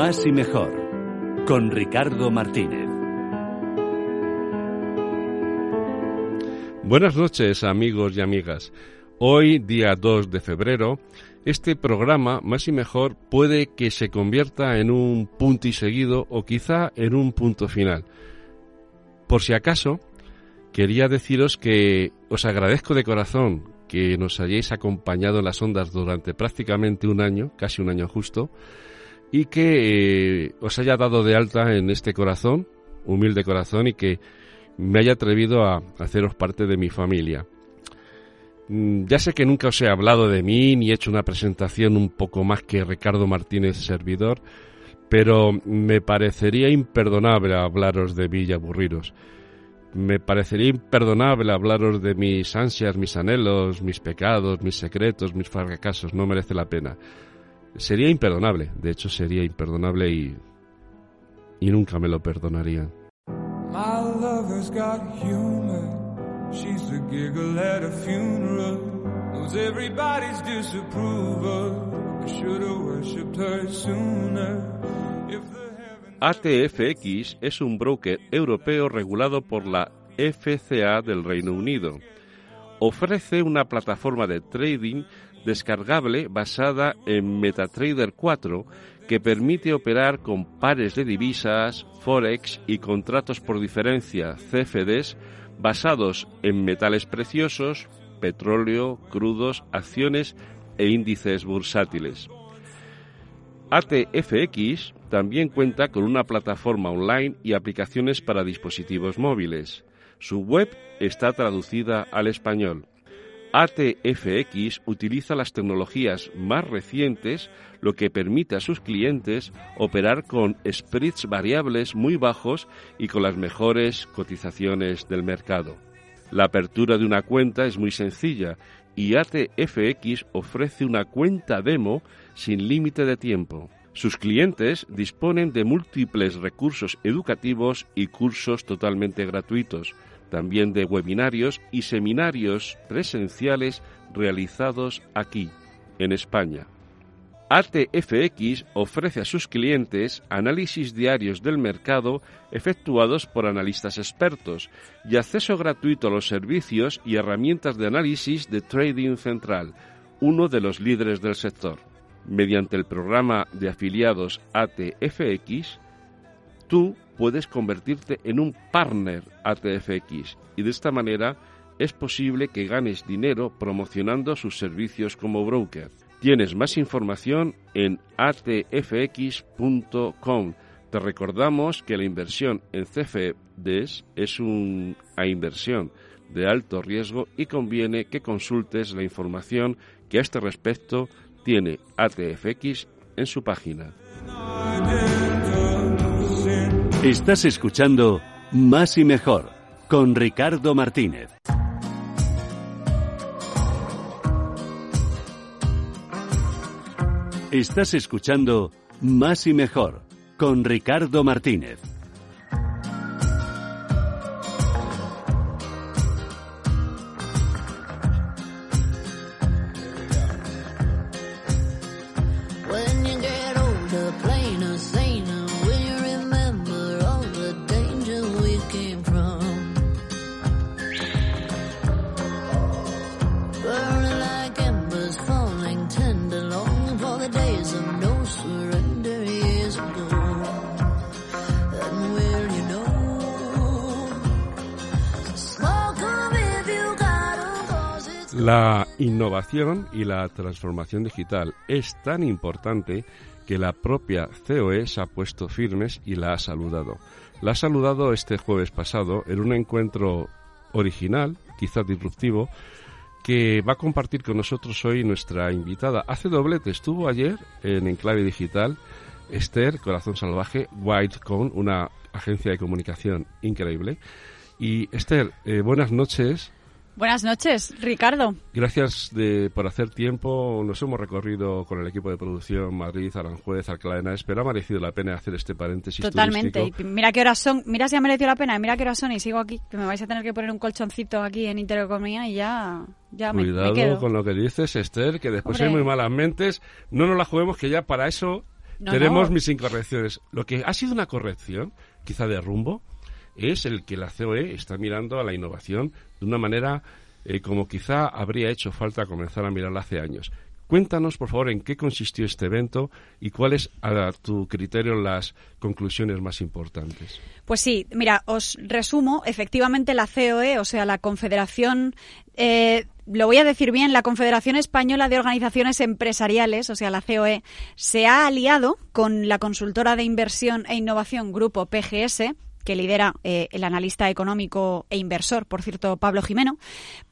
Más y mejor con Ricardo Martínez. Buenas noches amigos y amigas. Hoy, día 2 de febrero, este programa, más y mejor, puede que se convierta en un punto y seguido o quizá en un punto final. Por si acaso, quería deciros que os agradezco de corazón que nos hayáis acompañado en las ondas durante prácticamente un año, casi un año justo, y que eh, os haya dado de alta en este corazón, humilde corazón, y que me haya atrevido a haceros parte de mi familia. Mm, ya sé que nunca os he hablado de mí ni he hecho una presentación un poco más que Ricardo Martínez servidor, pero me parecería imperdonable hablaros de mí y aburriros. Me parecería imperdonable hablaros de mis ansias, mis anhelos, mis pecados, mis secretos, mis fracasos. No merece la pena. Sería imperdonable. De hecho, sería imperdonable y, y nunca me lo perdonarían. ATFX es un broker europeo regulado por la FCA del Reino Unido. Ofrece una plataforma de trading descargable basada en MetaTrader 4 que permite operar con pares de divisas, forex y contratos por diferencia CFDs basados en metales preciosos, petróleo, crudos, acciones e índices bursátiles. ATFX también cuenta con una plataforma online y aplicaciones para dispositivos móviles. Su web está traducida al español. ATFX utiliza las tecnologías más recientes, lo que permite a sus clientes operar con spreads variables muy bajos y con las mejores cotizaciones del mercado. La apertura de una cuenta es muy sencilla y ATFX ofrece una cuenta demo sin límite de tiempo. Sus clientes disponen de múltiples recursos educativos y cursos totalmente gratuitos, también de webinarios y seminarios presenciales realizados aquí, en España. ATFX ofrece a sus clientes análisis diarios del mercado efectuados por analistas expertos y acceso gratuito a los servicios y herramientas de análisis de Trading Central, uno de los líderes del sector. Mediante el programa de afiliados ATFX, tú puedes convertirte en un partner ATFX y de esta manera es posible que ganes dinero promocionando sus servicios como broker. Tienes más información en atfx.com. Te recordamos que la inversión en CFDs es una inversión de alto riesgo y conviene que consultes la información que a este respecto tiene ATFX en su página. Estás escuchando Más y Mejor con Ricardo Martínez. Estás escuchando Más y Mejor con Ricardo Martínez. Y la transformación digital es tan importante que la propia COE se ha puesto firmes y la ha saludado. La ha saludado este jueves pasado en un encuentro original, quizás disruptivo, que va a compartir con nosotros hoy nuestra invitada. Hace doblete, estuvo ayer en Enclave Digital Esther Corazón Salvaje, Whitecon, una agencia de comunicación increíble. Y Esther, eh, buenas noches. Buenas noches, Ricardo. Gracias de, por hacer tiempo. Nos hemos recorrido con el equipo de producción Madrid, Aranjuez, Alcalá de Henares, pero ha merecido la pena hacer este paréntesis Totalmente. mira qué horas son. Mira si ha merecido la pena. Mira qué horas son y sigo aquí. Que me vais a tener que poner un colchoncito aquí en Intereconomía y ya, ya Cuidado me, con lo que dices, Esther, que después hay muy malas mentes. No nos la juguemos, que ya para eso tenemos mis incorrecciones. Lo que ha sido una corrección, quizá de rumbo, es el que la COE está mirando a la innovación de una manera eh, como quizá habría hecho falta comenzar a mirarla hace años. Cuéntanos, por favor, en qué consistió este evento y cuáles, a tu criterio, las conclusiones más importantes. Pues sí, mira, os resumo. Efectivamente, la COE, o sea, la Confederación, eh, lo voy a decir bien, la Confederación Española de Organizaciones Empresariales, o sea, la COE, se ha aliado con la consultora de inversión e innovación Grupo PGS que lidera eh, el analista económico e inversor, por cierto, Pablo Jimeno,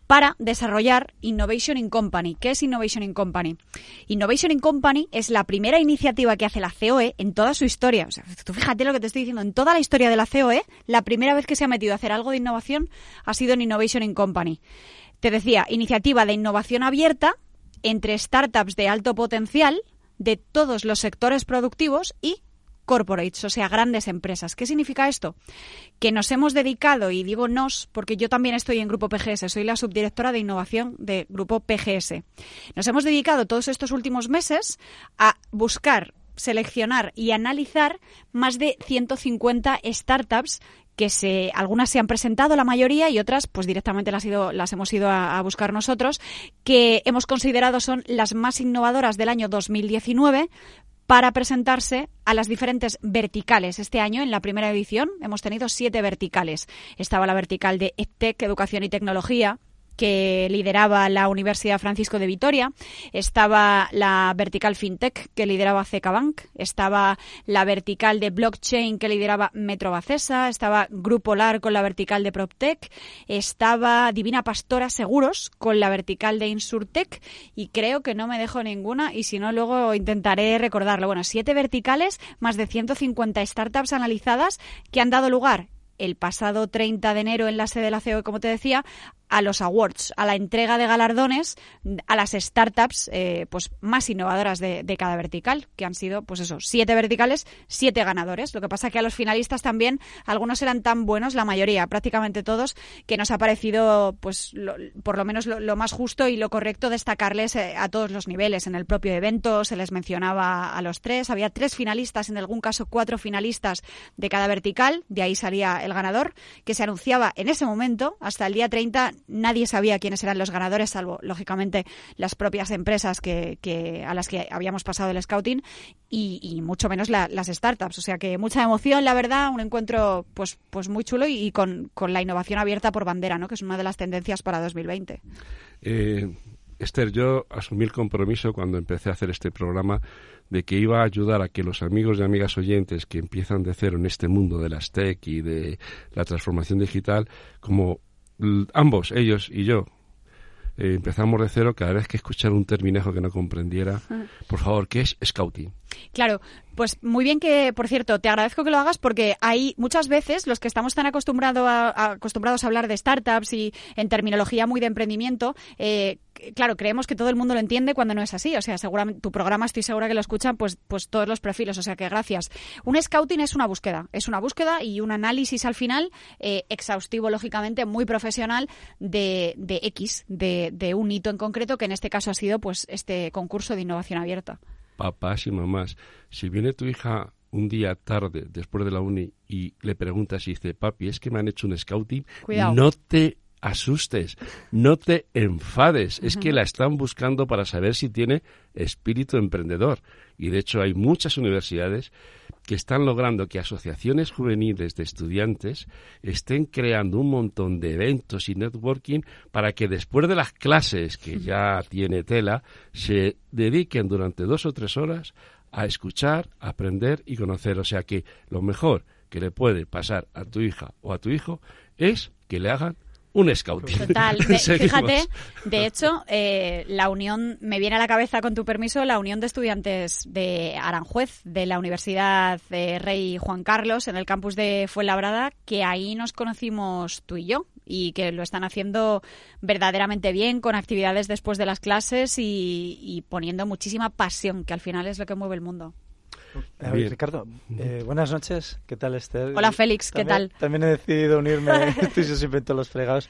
para desarrollar Innovation in Company. ¿Qué es Innovation in Company? Innovation in Company es la primera iniciativa que hace la COE en toda su historia. O sea, tú fíjate lo que te estoy diciendo. En toda la historia de la COE, la primera vez que se ha metido a hacer algo de innovación ha sido en Innovation in Company. Te decía, iniciativa de innovación abierta entre startups de alto potencial de todos los sectores productivos y corporates, o sea, grandes empresas. ¿Qué significa esto? Que nos hemos dedicado, y digo nos, porque yo también estoy en Grupo PGS, soy la subdirectora de innovación de Grupo PGS. Nos hemos dedicado todos estos últimos meses a buscar seleccionar y analizar más de 150 startups que se, algunas se han presentado, la mayoría, y otras, pues directamente las, hemos ido a, a, buscar nosotros, que hemos considerado son las más innovadoras del año 2019 para presentarse a las diferentes verticales. Este año, en la primera edición, hemos tenido siete verticales. Estaba la vertical de EdTech, Educación y Tecnología, que lideraba la Universidad Francisco de Vitoria, estaba la vertical FinTech que lideraba Bank, estaba la vertical de blockchain que lideraba Metro Bacesa, estaba Grupo LAR con la vertical de PropTech, estaba Divina Pastora Seguros con la vertical de Insurtech. Y creo que no me dejo ninguna y si no luego intentaré recordarlo. Bueno, siete verticales, más de 150 startups analizadas que han dado lugar el pasado 30 de enero en la sede de la CEO, como te decía, a los awards, a la entrega de galardones a las startups eh, pues más innovadoras de, cada vertical, que han sido, pues eso, siete verticales, siete ganadores. Lo que pasa que a los finalistas también, algunos eran tan buenos, la mayoría, prácticamente todos, que nos ha parecido, pues, por lo menos lo, más justo y lo correcto destacarles eh, a todos los niveles. En el propio evento se les mencionaba a los tres, había tres finalistas, en algún caso cuatro finalistas de cada vertical, de ahí salía el ganador, que se anunciaba en ese momento, hasta el día 30, nadie sabía quiénes eran los ganadores, salvo, lógicamente, las propias empresas que, a las que habíamos pasado el scouting y, mucho menos las startups. O sea que mucha emoción, la verdad, un encuentro pues, pues muy chulo y, con, la innovación abierta por bandera, ¿no? que es una de las tendencias para 2020. Eh, Esther, yo asumí el compromiso cuando empecé a hacer este programa de que iba a ayudar a que los amigos y amigas oyentes que empiezan de cero en este mundo de las tech y de la transformación digital, como ambos, ellos y yo, eh, empezamos de cero, cada vez que escuchar un terminejo que no comprendiera, por favor, ¿qué es scouting? Claro, pues muy bien que, por cierto, te agradezco que lo hagas porque hay muchas veces los que estamos tan acostumbrados a hablar de startups y en terminología muy de emprendimiento, eh, claro, creemos que todo el mundo lo entiende cuando no es así. O sea, seguramente tu programa estoy segura que lo escuchan pues, pues todos los perfiles. O sea que gracias. Un scouting es una búsqueda, es una búsqueda y un análisis al final eh, exhaustivo, lógicamente, muy profesional de, de X, de, de un hito en concreto que en este caso ha sido pues este concurso de innovación abierta papás y mamás, si viene tu hija un día tarde después de la uni y le preguntas y dice, papi, es que me han hecho un scouting, no te asustes, no te enfades, es que la están buscando para saber si tiene espíritu emprendedor. Y de hecho hay muchas universidades que están logrando que asociaciones juveniles de estudiantes estén creando un montón de eventos y networking para que después de las clases, que ya tiene tela, se dediquen durante dos o tres horas a escuchar, aprender y conocer. O sea que lo mejor que le puede pasar a tu hija o a tu hijo es que le hagan un scouting. Total. fíjate, de hecho, eh, la unión, me viene a la cabeza, con tu permiso, la unión de estudiantes de Aranjuez, de la Universidad de Rey Juan Carlos, en el campus de Fuenlabrada, que ahí nos conocimos tú y yo y que lo están haciendo verdaderamente bien con actividades después de las clases y, y poniendo muchísima pasión, que al final es lo que mueve el mundo. Ricardo, eh, buenas noches. ¿Qué tal, Esther? Hola, Félix. ¿Qué tal? También he decidido unirme. Estoy siempre en todos los fregados.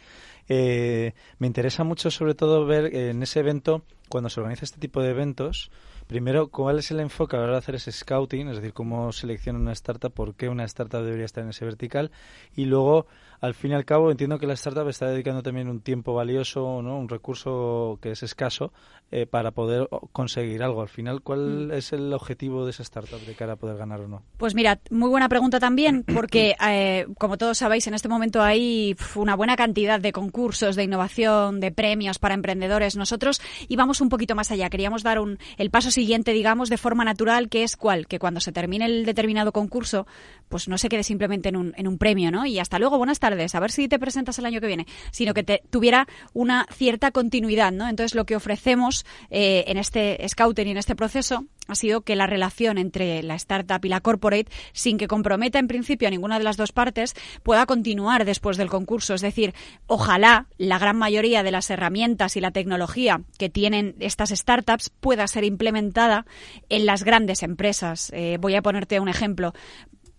Eh, me interesa mucho, sobre todo, ver en ese evento, cuando se organiza este tipo de eventos, primero, cuál es el enfoque a la hora de hacer ese scouting, es decir, cómo selecciona una startup, por qué una startup debería estar en ese vertical, y luego al fin y al cabo entiendo que la startup está dedicando también un tiempo valioso, ¿no? un recurso que es escaso eh, para poder conseguir algo. Al final, ¿cuál mm. es el objetivo de esa startup de cara a poder ganar o no? Pues mira, muy buena pregunta también, porque eh, como todos sabéis, en este momento hay una buena cantidad de concursos de innovación, de premios para emprendedores. Nosotros íbamos un poquito más allá, queríamos dar un, el paso siguiente, digamos, de forma natural, que es cuál, que cuando se termine el determinado concurso, pues no se quede simplemente en un, en un premio, ¿no? Y hasta luego, buenas tardes a ver si te presentas el año que viene, sino que te, tuviera una cierta continuidad, ¿no? Entonces, lo que ofrecemos eh, en este scouting y en este proceso ha sido que la relación entre la startup y la corporate, sin que comprometa en principio a ninguna de las dos partes, pueda continuar después del concurso. Es decir, ojalá la gran mayoría de las herramientas y la tecnología que tienen estas startups pueda ser implementada en las grandes empresas. Eh, voy a ponerte un ejemplo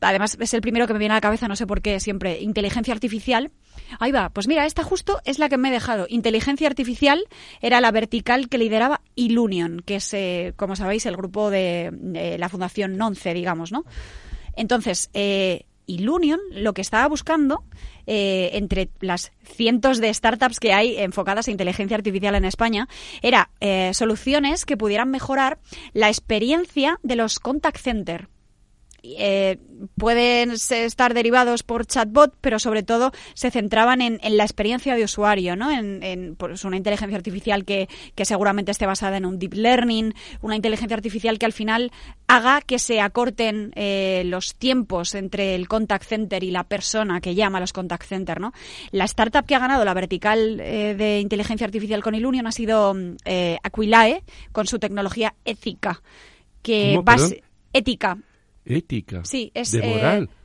además es el primero que me viene a la cabeza, no sé por qué, siempre, inteligencia artificial. Ahí va, pues mira, esta justo es la que me he dejado. Inteligencia artificial era la vertical que lideraba Ilunion, que es, eh, como sabéis, el grupo de, la Fundación Nonce, digamos, ¿no? Entonces, eh, Ilunion lo que estaba buscando eh, entre las cientos de startups que hay enfocadas a inteligencia artificial en España era eh, soluciones que pudieran mejorar la experiencia de los contact center eh, pueden estar derivados por chatbot, pero sobre todo se centraban en, la experiencia de usuario, ¿no? En, pues una inteligencia artificial que, seguramente esté basada en un deep learning, una inteligencia artificial que al final haga que se acorten eh, los tiempos entre el contact center y la persona que llama a los contact center, ¿no? La startup que ha ganado la vertical eh, de inteligencia artificial con Ilunion ha sido Aquilae, con su tecnología ética, que base ética Ética. Sí, es. De moral. Eh,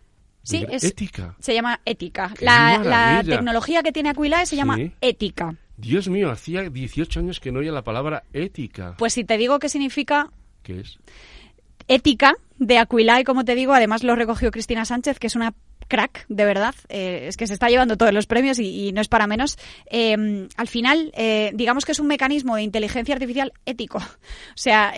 sí, es. Ética. Se llama ética. La, tecnología que tiene Aquilae se llama ética. Dios mío, hacía 18 años que no oía la palabra ética. Pues si te digo qué significa. ¿Qué es? Ética de Aquilae, como te digo, además lo recogió Cristina Sánchez, que es una crack, de verdad. Eh, es que se está llevando todos los premios y, no es para menos. Eh, al final, eh, digamos que es un mecanismo de inteligencia artificial ético. O sea,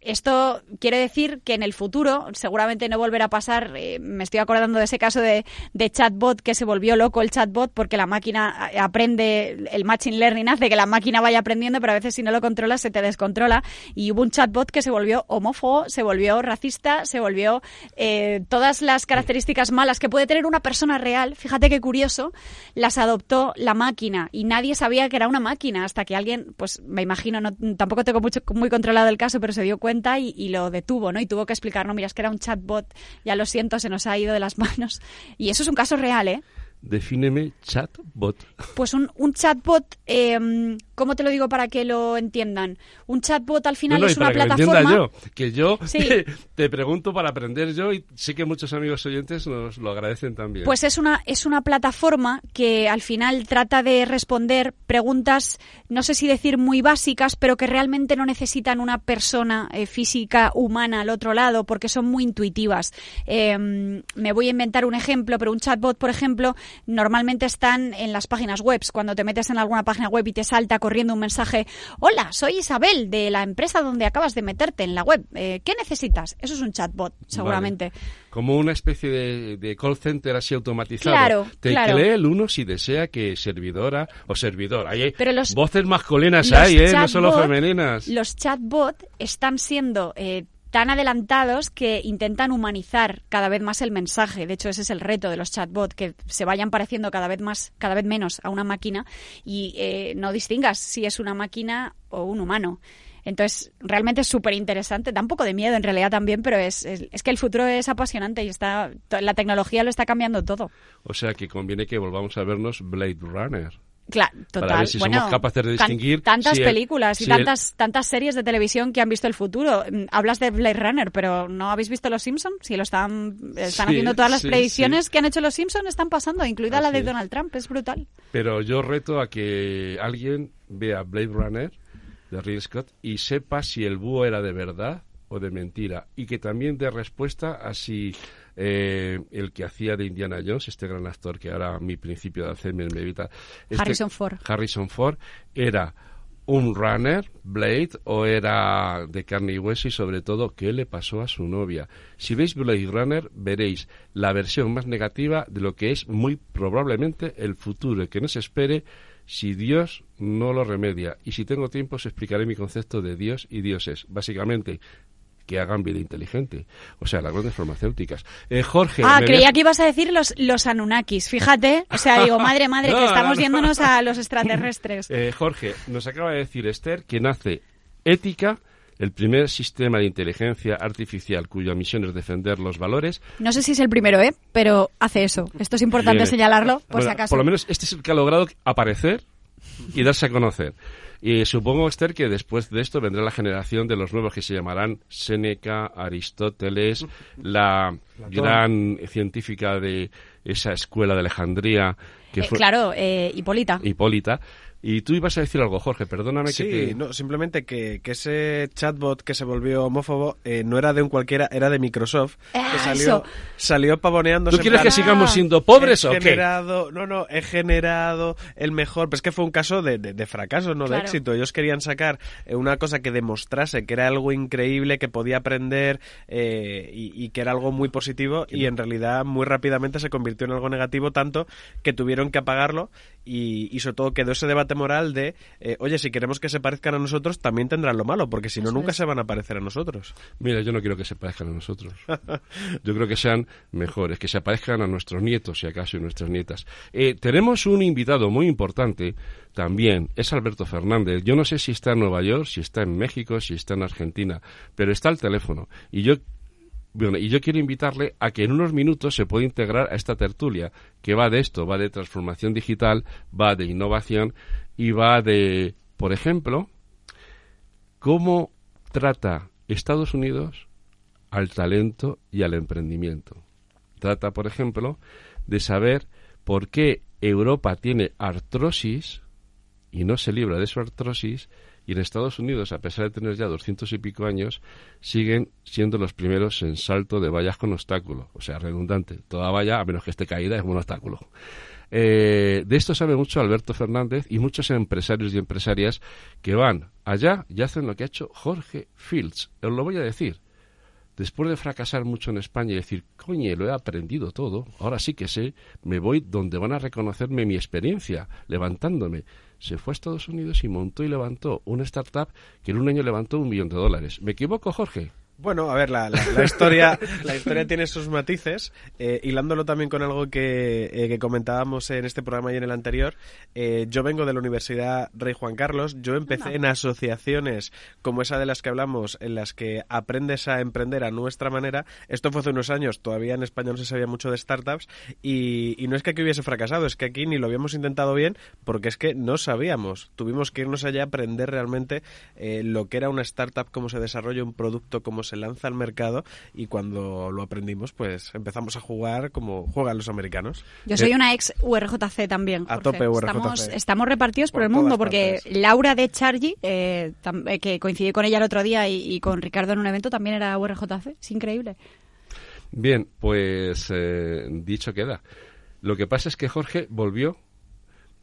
esto quiere decir que en el futuro seguramente no volverá a pasar. me estoy acordando de ese caso de, de, chatbot que se volvió loco el chatbot porque la máquina aprende, el machine learning hace que la máquina vaya aprendiendo, pero a veces si no lo controlas se te descontrola. Y hubo un chatbot que se volvió homófobo, se volvió racista, se volvió todas las características malas que puede tener una persona real, fíjate qué curioso, las adoptó la máquina y nadie sabía que era una máquina hasta que alguien, pues me imagino, no, tampoco tengo mucho, muy controlado el caso, pero se dio cuenta y, lo detuvo, ¿no? Y tuvo que explicar, no, mira, es que era un chatbot, ya lo siento, se nos ha ido de las manos. Y eso es un caso real, ¿eh? Defíneme chatbot. Pues un, un chatbot, eh, ¿cómo te lo digo para que lo entiendan? Un chatbot al final es una plataforma. Que, yo, que yo te, pregunto para aprender yo y sé que muchos amigos oyentes nos lo agradecen también. Pues es una, es una plataforma que al final trata de responder preguntas, no sé si decir muy básicas, pero que realmente no necesitan una persona eh, física humana al otro lado porque son muy intuitivas. Em, me voy a inventar un ejemplo, pero un chatbot, por ejemplo, normalmente están en las páginas web. Cuando te metes en alguna página web y te salta corriendo un mensaje, hola, soy Isabel de la empresa donde acabas de meterte en la web. Eh, ¿Qué necesitas? Eso es un chatbot, seguramente. Como una especie de, call center así automatizado. Claro, te claro. lee el uno si desea que servidora o servidor. hay voces masculinas hay, ¿eh? no solo femeninas. Los chatbots están siendo eh, tan adelantados que intentan humanizar cada vez más el mensaje. De hecho, ese es el reto de los chatbots, que se vayan pareciendo cada vez más, cada vez menos a una máquina y eh, no distingas si es una máquina o un humano. Entonces, realmente es súper interesante. Da un poco de miedo en realidad también, pero es, es, es, que el futuro es apasionante y está la tecnología lo está cambiando todo. O sea que conviene que volvamos a vernos Blade Runner. Claro, total. Para ver si bueno, somos capaces de distinguir. Tantas si el- películas y si el- tantas, tantas series de televisión que han visto el futuro. Mm, Hablas de Blade Runner, pero ¿no habéis visto Los Simpsons? Si lo están, están Sí, haciendo todas las sí, predicciones sí. que han hecho Los Simpsons, están pasando, incluida la de. Donald Trump. Es brutal. Pero yo reto a que alguien vea Blade Runner de Ridley Scott y sepa si el búho era de verdad o de mentira. Y que también dé respuesta a si eh, el que hacía de Indiana Jones, este gran actor que ahora mi principio de Alzheimer me evita. este- Harrison Ford. Harrison Ford era un runner, Blade, o era de carne y hueso y sobre todo qué le pasó a su novia. Si veis Blade Runner veréis la versión más negativa de lo que es muy probablemente el futuro, que no se espere si Dios no lo remedia. Y si tengo tiempo os explicaré mi concepto de Dios y dioses. Básicamente, que hagan vida inteligente. O sea, las grandes farmacéuticas. Eh, Jorge. Ah, creía que ibas a decir los, los Anunnakis. Fíjate. O sea, digo, madre, madre, No, que estamos no, no. yéndonos a los extraterrestres. Eh, Jorge, nos acaba de decir Esther que nace ética, el primer sistema de inteligencia artificial cuya misión es defender los valores. No sé si es el primero, ¿eh? Pero hace eso. Esto es importante señalarlo, por Bueno, si acaso. Por lo menos este es el que ha logrado aparecer y darse a conocer. Y supongo, Esther, que después de esto vendrá la generación de los nuevos que se llamarán Séneca, Aristóteles, la gran científica de esa escuela de Alejandría, que Eh, fue claro, eh, Hipólita. Hipólita. Y tú ibas a decir algo, Jorge, perdóname Sí, que te... no, simplemente que, que ese chatbot que se volvió homófobo eh, no era de un cualquiera, era de Microsoft. Ah, que salió, eso. salió pavoneándose. ¿Tú quieres plan, que sigamos siendo pobres he o qué? No, no, he generado el mejor. Pero es que fue un caso de, de- de fracaso, no de éxito. Ellos querían sacar eh, una cosa que demostrase que era algo increíble, que podía aprender eh, y, y que era algo muy positivo. Y en realidad, muy rápidamente se convirtió en algo negativo, tanto que tuvieron que apagarlo. Y, y sobre todo quedó ese debate moral de, eh, oye, si queremos que se parezcan a nosotros, también tendrán lo malo, porque si no, nunca es. se van a parecer a nosotros. Mira, yo no quiero que se parezcan a nosotros. Yo creo que sean mejores, que se parezcan a nuestros nietos, si acaso, y nuestras nietas. Eh, tenemos un invitado muy importante también, es Alberto Fernández. Yo no sé si está en Nueva York, si está en México, si está en Argentina, pero está al teléfono. Y yo, bueno, y yo quiero invitarle a que en unos minutos se pueda integrar a esta tertulia, que va de esto, va de transformación digital, va de innovación y va de, por ejemplo, cómo trata Estados Unidos al talento y al emprendimiento. Trata, por ejemplo, de saber por qué Europa tiene artrosis y no se libra de su artrosis y en Estados Unidos, a pesar de tener ya doscientos y pico años, siguen siendo los primeros en salto de vallas con obstáculo. O sea, redundante. Toda valla, a menos que esté caída, es un obstáculo. Eh, de esto sabe mucho Alberto Fernández y muchos empresarios y empresarias que van allá y hacen lo que ha hecho Jorge Fields. Os lo voy a decir. Después de fracasar mucho en España y decir, coñe, lo he aprendido todo, ahora sí que sé, me voy donde van a reconocerme mi experiencia, levantándome. Se fue a Estados Unidos y montó y levantó una startup que en un año levantó un millón de dólares. ¿Me equivoco, Jorge? Bueno, a ver, la, la- la historia, la historia tiene sus matices, eh, hilándolo también con algo que, eh, que comentábamos en este programa y en el anterior. eh, yo vengo de la Universidad Rey Juan Carlos, yo empecé en asociaciones como esa de las que hablamos, en las que aprendes a emprender a nuestra manera. Esto fue hace unos años, todavía en España no se sabía mucho de startups, y, y no es que aquí hubiese fracasado, es que aquí ni lo habíamos intentado bien, porque es que no sabíamos. Tuvimos que irnos allá a aprender realmente eh, lo que era una startup, cómo se desarrolla un producto, cómo se lanza al mercado y cuando lo aprendimos pues empezamos a jugar como juegan los americanos. Yo soy Eh, una ex URJC también. a Jorge. tope URJC. Estamos, estamos repartidos por, Por el mundo porque partes. Laura de Chargi, eh, eh, que coincidí con ella el otro día y, y con Ricardo en un evento, también era URJC. Es increíble. Bien, pues eh, dicho queda. Lo que pasa es que Jorge volvió,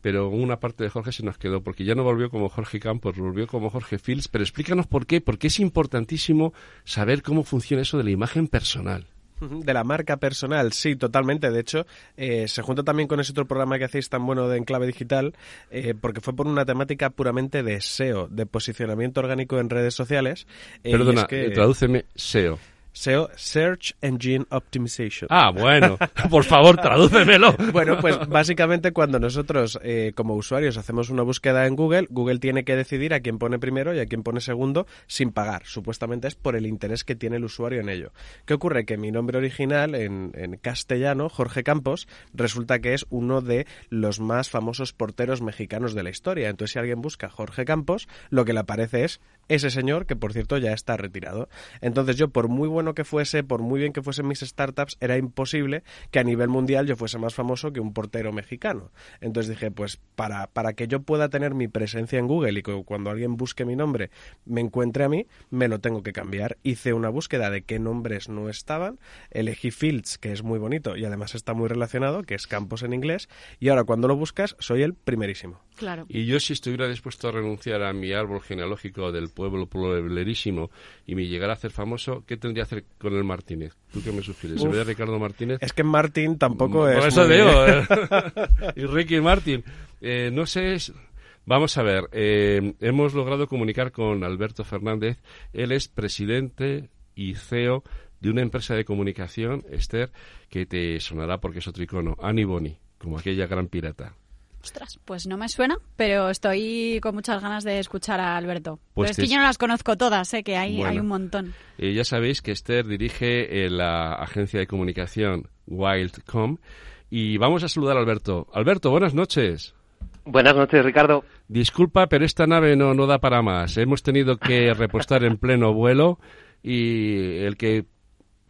pero una parte de Jorge se nos quedó, porque ya no volvió como Jorge Campos, volvió como Jorge Fields. Pero explícanos por qué, porque es importantísimo saber cómo funciona eso de la imagen personal. De la marca personal, sí, totalmente. De hecho, eh, se junta también con ese otro programa que hacéis tan bueno de Enclave Digital, eh, porque fue por una temática puramente de SEO, de posicionamiento orgánico en redes sociales. Eh, Perdona, es que- eh, tradúceme SEO. SEO, Search Engine Optimization. Ah, bueno, por favor, tradúcemelo. Bueno, pues básicamente cuando nosotros eh, como usuarios hacemos una búsqueda en Google, Google tiene que decidir a quién pone primero y a quién pone segundo sin pagar. Supuestamente es por el interés que tiene el usuario en ello. ¿Qué ocurre? Que mi nombre original en, en castellano, Jorge Campos, resulta que es uno de los más famosos porteros mexicanos de la historia. Entonces si alguien busca Jorge Campos, lo que le aparece es ese señor que por cierto ya está retirado. Entonces yo por muy bueno que fuese, por muy bien que fuesen mis startups, era imposible que a nivel mundial yo fuese más famoso que un portero mexicano. Entonces dije, pues para, para que yo pueda tener mi presencia en Google y que cuando alguien busque mi nombre me encuentre a mí, me lo tengo que cambiar. Hice una búsqueda de qué nombres no estaban, elegí Fields, que es muy bonito y además está muy relacionado, que es campos en inglés, y ahora cuando lo buscas soy el primerísimo. Claro. Y yo si estuviera dispuesto a renunciar a mi árbol genealógico del pueblo pueblerísimo y me llegara a hacer famoso, ¿qué tendría hacer con el Martínez? ¿Tú qué me sugieres? ¿Se ve Ricardo Martínez? Es que Martín tampoco Por es... eso muy- digo, eh. y Ricky Martin. Eh, no sé, vamos a ver, eh, hemos logrado comunicar con Alberto Fernández. Él es presidente y CEO de una empresa de comunicación, Esther, que te sonará porque es otro icono, Annie Boni, como aquella gran pirata. Ostras, pues no me suena, pero estoy con muchas ganas de escuchar a Alberto. Pues pero es te- que yo no las conozco todas, ¿eh? que hay, Bueno. hay un montón. Eh, ya sabéis que Esther dirige eh, la agencia de comunicación Wildcom y vamos a saludar a Alberto. Alberto, buenas noches. Buenas noches, Ricardo. Disculpa, pero esta nave no, no da para más. Hemos tenido que repostar en pleno vuelo y el que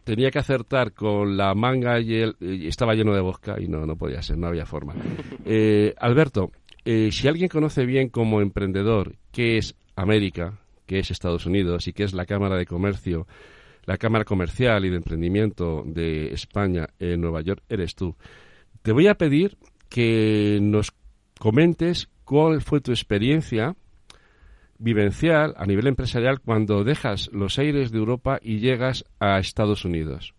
tenía que acertar con la manga y, el, y estaba lleno de vodka y no, no podía ser, no había forma. Eh, Alberto, eh, si alguien conoce bien como emprendedor qué es América, qué es Estados Unidos y qué es la Cámara de Comercio, la Cámara Comercial y de Emprendimiento de España en Nueva York, eres tú. Te voy a pedir que nos comentes cuál fue tu experiencia vivencial a nivel empresarial cuando dejas los aires de Europa y llegas a Estados Unidos.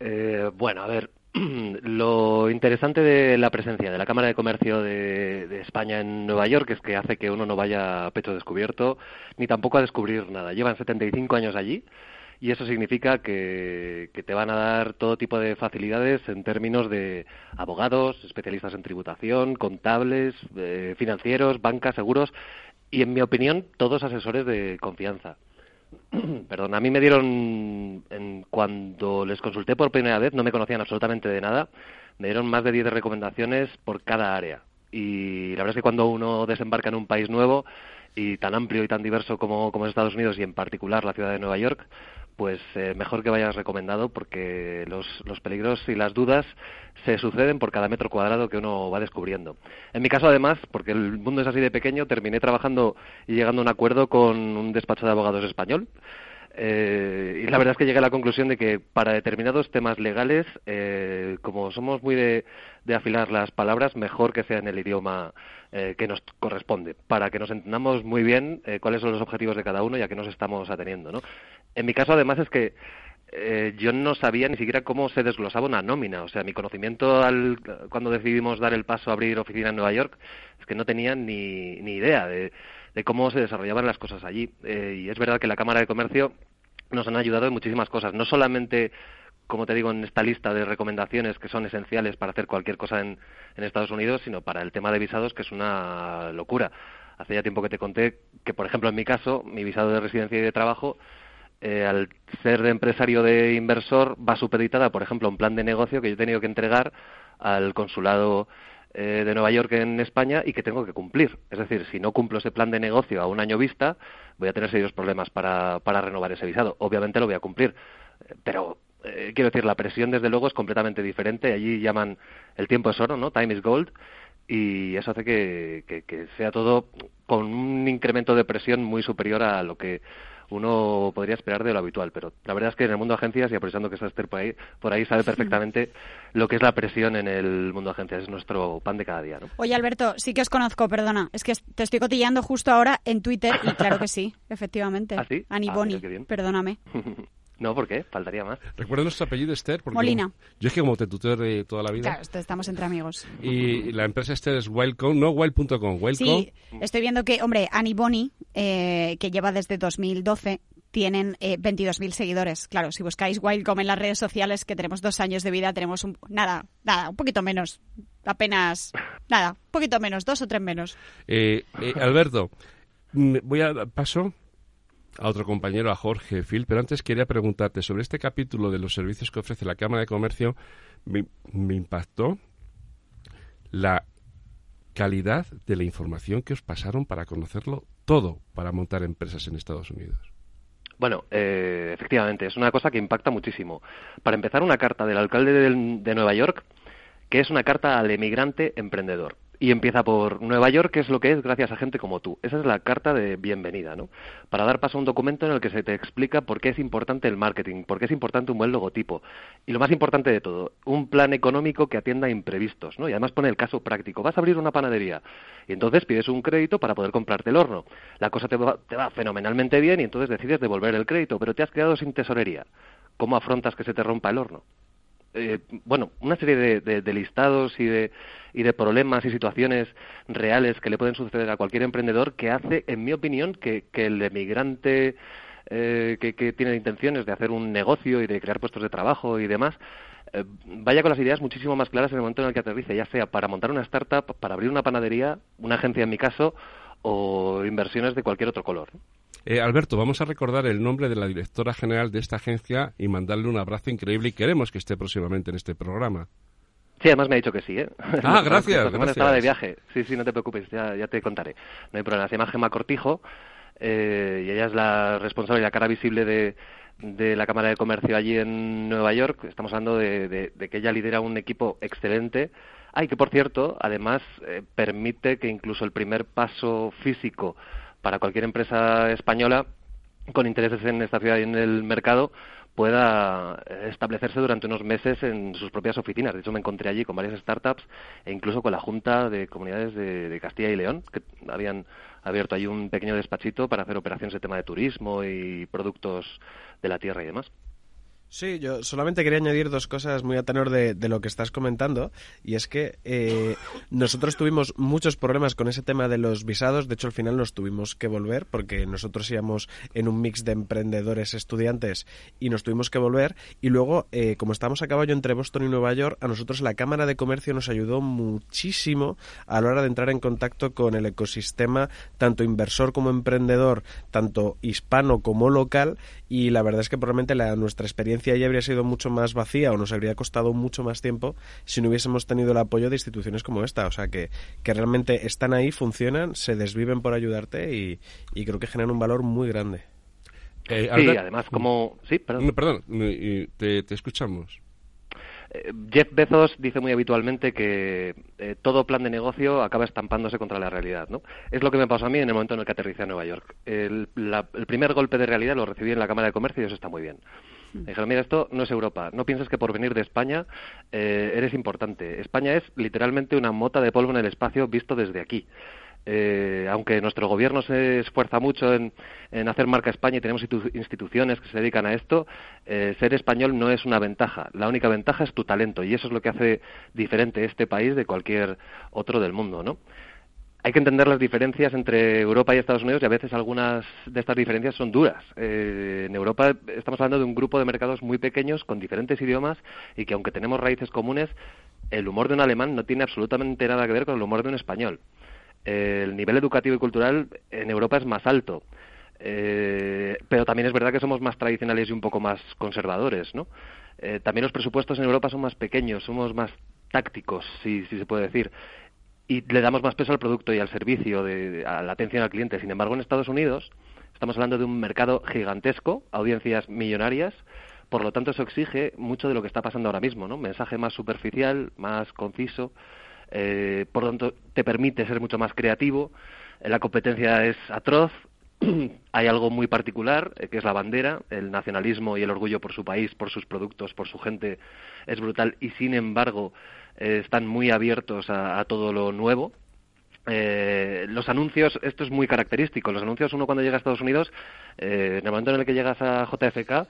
Eh, bueno, a ver, lo interesante de la presencia de la Cámara de Comercio de, de España en Nueva York es que hace que uno no vaya a pecho descubierto ni tampoco a descubrir nada. Llevan 75 años allí y eso significa que, te van a dar todo tipo de facilidades en términos de abogados, especialistas en tributación, contables, eh, financieros, bancas, seguros y, en mi opinión, todos asesores de confianza. Perdón, a mí me dieron, en, cuando les consulté por primera vez, no me conocían absolutamente de nada, me dieron más de 10 recomendaciones por cada área. Y la verdad es que cuando uno desembarca en un país nuevo y tan amplio y tan diverso como, como es Estados Unidos y en particular la ciudad de Nueva York, pues eh, mejor que vayas recomendado porque los, los peligros y las dudas se suceden por cada metro cuadrado que uno va descubriendo. En mi caso, además, porque el mundo es así de pequeño, terminé trabajando y llegando a un acuerdo con un despacho de abogados español. Eh, y la verdad es que llegué a la conclusión de que para determinados temas legales, eh, como somos muy de, de afilar las palabras, mejor que sea en el idioma eh, que nos corresponde, para que nos entendamos muy bien eh, cuáles son los objetivos de cada uno y a qué nos estamos ateniendo. ¿no? En mi caso, además, es que eh, yo no sabía ni siquiera cómo se desglosaba una nómina. O sea, mi conocimiento al, cuando decidimos dar el paso a abrir oficina en Nueva York es que no tenía ni, ni idea de, de cómo se desarrollaban las cosas allí. Eh, y es verdad que la Cámara de Comercio nos han ayudado en muchísimas cosas, no solamente como te digo, en esta lista de recomendaciones que son esenciales para hacer cualquier cosa en, Estados Unidos, sino para el tema de visados, que es una locura. Hace ya tiempo que te conté que, por ejemplo, en mi caso, mi visado de residencia y de trabajo, eh, al ser de empresario de inversor, va supeditada, por ejemplo, a un plan de negocio que yo he tenido que entregar al consulado eh, de Nueva York en España y que tengo que cumplir. Es decir, si no cumplo ese plan de negocio a un año vista, voy a tener serios problemas para, para renovar ese visado. Obviamente lo voy a cumplir, pero eh, quiero decir, la presión desde luego es completamente diferente. Allí llaman el tiempo es oro, ¿no? Time is gold. Y eso hace que, que, que, sea todo con un incremento de presión muy superior a lo que uno podría esperar de lo habitual. Pero la verdad es que en el mundo de agencias, y aprovechando que está Esther por ahí, por ahí sabe perfectamente lo que es la presión en el mundo de agencias. Es nuestro pan de cada día, ¿no? Oye, Alberto, sí que os conozco, perdona. Es que te estoy cotillando justo ahora en Twitter y claro que sí, efectivamente. ¿Ah, sí? Ani ah, Boni, perdóname. No, ¿por qué? Faltaría más. ¿Recuerda nuestro apellido, Esther? Porque Molina. Como, yo es que como te tuteo de toda la vida. Claro, estamos entre amigos. Y la empresa Esther es Wildcom, no Wild.com, Wildcom. Sí, estoy viendo que, hombre, Annie Boni, eh, que lleva desde 2012, tienen eh, 22.000 seguidores. Claro, si buscáis Wildcom en las redes sociales, que tenemos dos años de vida, tenemos un, nada, nada, un poquito menos, apenas, nada, un poquito menos, dos o tres menos. Eh, eh, Alberto, voy a paso a otro compañero, a Jorge Phil, pero antes quería preguntarte sobre este capítulo de los servicios que ofrece la Cámara de Comercio. Me, impactó la calidad de la información que os pasaron para conocerlo todo para montar empresas en Estados Unidos. Bueno, eh, efectivamente, es una cosa que impacta muchísimo. Para empezar, una carta del alcalde de, de Nueva York, que es una carta al emigrante emprendedor. Y empieza por Nueva York, que es lo que es gracias a gente como tú. Esa es la carta de bienvenida, ¿no? Para dar paso a un documento en el que se te explica por qué es importante el marketing, por qué es importante un buen logotipo. Y lo más importante de todo, un plan económico que atienda imprevistos, ¿no? Y además pone el caso práctico. Vas a abrir una panadería y entonces pides un crédito para poder comprarte el horno. La cosa te va, te va fenomenalmente bien y entonces decides devolver el crédito, pero te has quedado sin tesorería. ¿Cómo afrontas que se te rompa el horno? Eh, bueno, una serie de, de, listados y de, y de problemas y situaciones reales que le pueden suceder a cualquier emprendedor que hace, en mi opinión, que, que el emigrante eh, que, que, tiene intenciones de hacer un negocio y de crear puestos de trabajo y demás, eh, vaya con las ideas muchísimo más claras en el momento en el que aterrice, ya sea para montar una startup, para abrir una panadería, una agencia en mi caso, o inversiones de cualquier otro color. Eh, Alberto, vamos a recordar el nombre de la directora general de esta agencia y mandarle un abrazo increíble y queremos que esté próximamente en este programa. Sí, además me ha dicho que sí, ¿eh? Ah, gracias, gracias. estaba de viaje. Sí, sí, no te preocupes, ya, ya te contaré. No hay problema. Se llama Gema Cortijo eh, y ella es la responsable y la cara visible de, de la Cámara de Comercio allí en Nueva York. Estamos hablando de, de, de que ella lidera un equipo excelente. Ah, y que por cierto, además, eh, permite que incluso el primer paso físico para cualquier empresa española con intereses en esta ciudad y en el mercado pueda establecerse durante unos meses en sus propias oficinas. De hecho, me encontré allí con varias startups e incluso con la Junta de Comunidades de, de Castilla y León, que habían abierto allí un pequeño despachito para hacer operaciones de tema de turismo y productos de la tierra y demás. Sí, yo solamente quería añadir dos cosas muy a tenor de, lo que estás comentando, y es que eh, nosotros tuvimos muchos problemas con ese tema de los visados, de hecho al final nos tuvimos que volver, porque nosotros íbamos en un mix de emprendedores estudiantes y nos tuvimos que volver, y luego, eh, como estábamos a caballo entre Boston y Nueva York, a nosotros la Cámara de Comercio nos ayudó muchísimo a la hora de entrar en contacto con el ecosistema, tanto inversor como emprendedor, tanto hispano como local, y la verdad es que probablemente la, nuestra experiencia ya habría sido mucho más vacía o nos habría costado mucho más tiempo si no hubiésemos tenido el apoyo de instituciones como esta. O sea, que, que realmente están ahí, funcionan, se desviven por ayudarte y, y creo que generan un valor muy grande. Eh, sí, además, como... Sí, perdón. Perdón, te, te escuchamos. Jeff Bezos dice muy habitualmente que eh, todo plan de negocio acaba estampándose contra la realidad, ¿no? Es lo que me pasó a mí en el momento en el que aterricé a Nueva York. El, la, el primer golpe de realidad lo recibí en la Cámara de Comercio y eso está muy bien. Me dijeron, mira, esto no es Europa. No pienses que por venir de España eh, eres importante. España es literalmente una mota de polvo en el espacio visto desde aquí. Eh, aunque nuestro gobierno se esfuerza mucho en, en hacer marca España y tenemos instituciones que se dedican a esto, eh, ser español no es una ventaja. La única ventaja es tu talento y eso es lo que hace diferente este país de cualquier otro del mundo, ¿no? Hay que entender las diferencias entre Europa y Estados Unidos y a veces algunas de estas diferencias son duras. Eh, en Europa estamos hablando de un grupo de mercados muy pequeños con diferentes idiomas y que aunque tenemos raíces comunes, el humor de un alemán no tiene absolutamente nada que ver con el humor de un español. El nivel educativo y cultural en Europa es más alto. Eh, pero también es verdad que somos más tradicionales y un poco más conservadores, ¿no? Eh, también los presupuestos en Europa son más pequeños, somos más tácticos, si se puede decir y le damos más peso al producto y al servicio, de, a la atención al cliente. Sin embargo, en Estados Unidos estamos hablando de un mercado gigantesco, audiencias millonarias, por lo tanto eso exige mucho de lo que está pasando ahora mismo, ¿no? Mensaje más superficial, más conciso, eh, por lo tanto te permite ser mucho más creativo, la competencia es atroz, hay algo muy particular, eh, que es la bandera, el nacionalismo y el orgullo por su país, por sus productos, por su gente, es brutal y sin embargo eh, están muy abiertos a, todo lo nuevo. Eh, los anuncios, esto es muy característico, los anuncios uno cuando llega a Estados Unidos, eh, en el momento en el que llegas a JFK,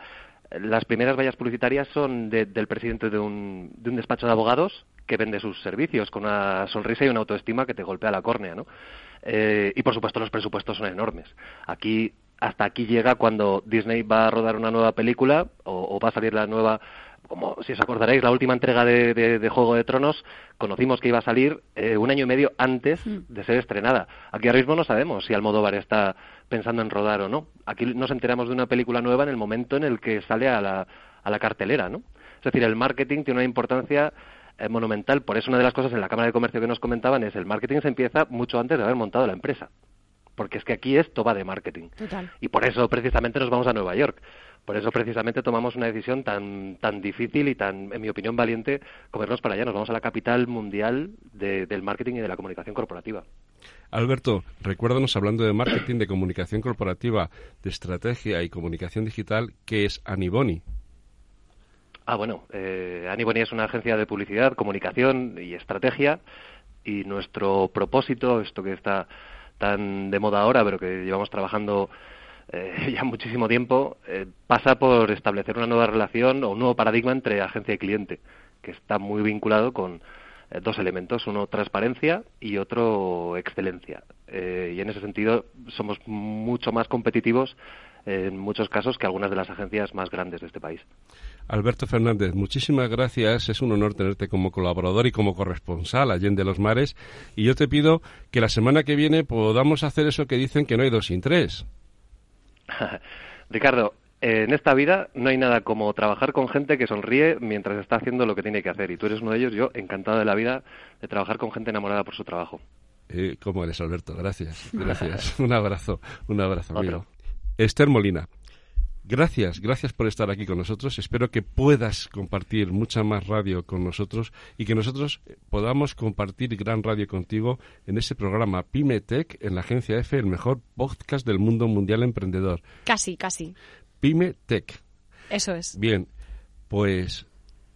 las primeras vallas publicitarias son de, del presidente de un, de un despacho de abogados que vende sus servicios con una sonrisa y una autoestima que te golpea la córnea, ¿no? Eh, y por supuesto los presupuestos son enormes. Aquí hasta aquí llega cuando Disney va a rodar una nueva película o, va a salir la nueva como si os acordaréis, la última entrega de, Juego de Tronos, conocimos que iba a salir eh, un año y medio antes mm. de ser estrenada. Aquí ahora mismo no sabemos si Almodóvar está pensando en rodar o no. Aquí nos enteramos de una película nueva en el momento en el que sale a la, a la cartelera, ¿no? Es decir, el marketing tiene una importancia eh, monumental. Por eso una de las cosas en la Cámara de Comercio que nos comentaban es el marketing se empieza mucho antes de haber montado la empresa. Porque es que aquí esto va de marketing. Y por eso precisamente nos vamos a Nueva York. Por eso precisamente tomamos una decisión tan, tan difícil y tan, en mi opinión, valiente como irnos para allá. Nos vamos a la capital mundial del marketing y de la comunicación corporativa. Alberto, recuérdanos hablando de marketing, de comunicación corporativa, de estrategia y comunicación digital, ¿qué es Aniboni? Ah, bueno, eh, Aniboni es una agencia de publicidad, comunicación y estrategia y nuestro propósito, esto que está tan de moda ahora, pero que llevamos trabajando eh, ya muchísimo tiempo, eh, pasa por establecer una nueva relación o un nuevo paradigma entre agencia y cliente, que está muy vinculado con eh, dos elementos, uno transparencia y otro excelencia. y en ese sentido somos mucho más competitivos en muchos casos que algunas de las agencias más grandes de este país. Alberto Fernández, muchísimas gracias. Es un honor tenerte como colaborador y como corresponsal allí en De los Mares. Y yo te pido que la semana que viene podamos hacer eso que dicen que no hay dos sin tres. Ricardo, en esta vida no hay nada como trabajar con gente que sonríe mientras está haciendo lo que tiene que hacer. Y tú eres uno de ellos. Yo, encantado de la vida de trabajar con gente enamorada por su trabajo. Eh, ¿Cómo eres, Alberto? Gracias. Gracias. un abrazo. Un abrazo, amigo. Esther Molina. Gracias, gracias por estar aquí con nosotros. Espero que puedas compartir mucha más radio con nosotros y que nosotros podamos compartir gran radio contigo en ese programa PymeTech en la agencia F, el mejor podcast del mundo mundial emprendedor. Casi, casi. PymeTech. Eso es. Bien, pues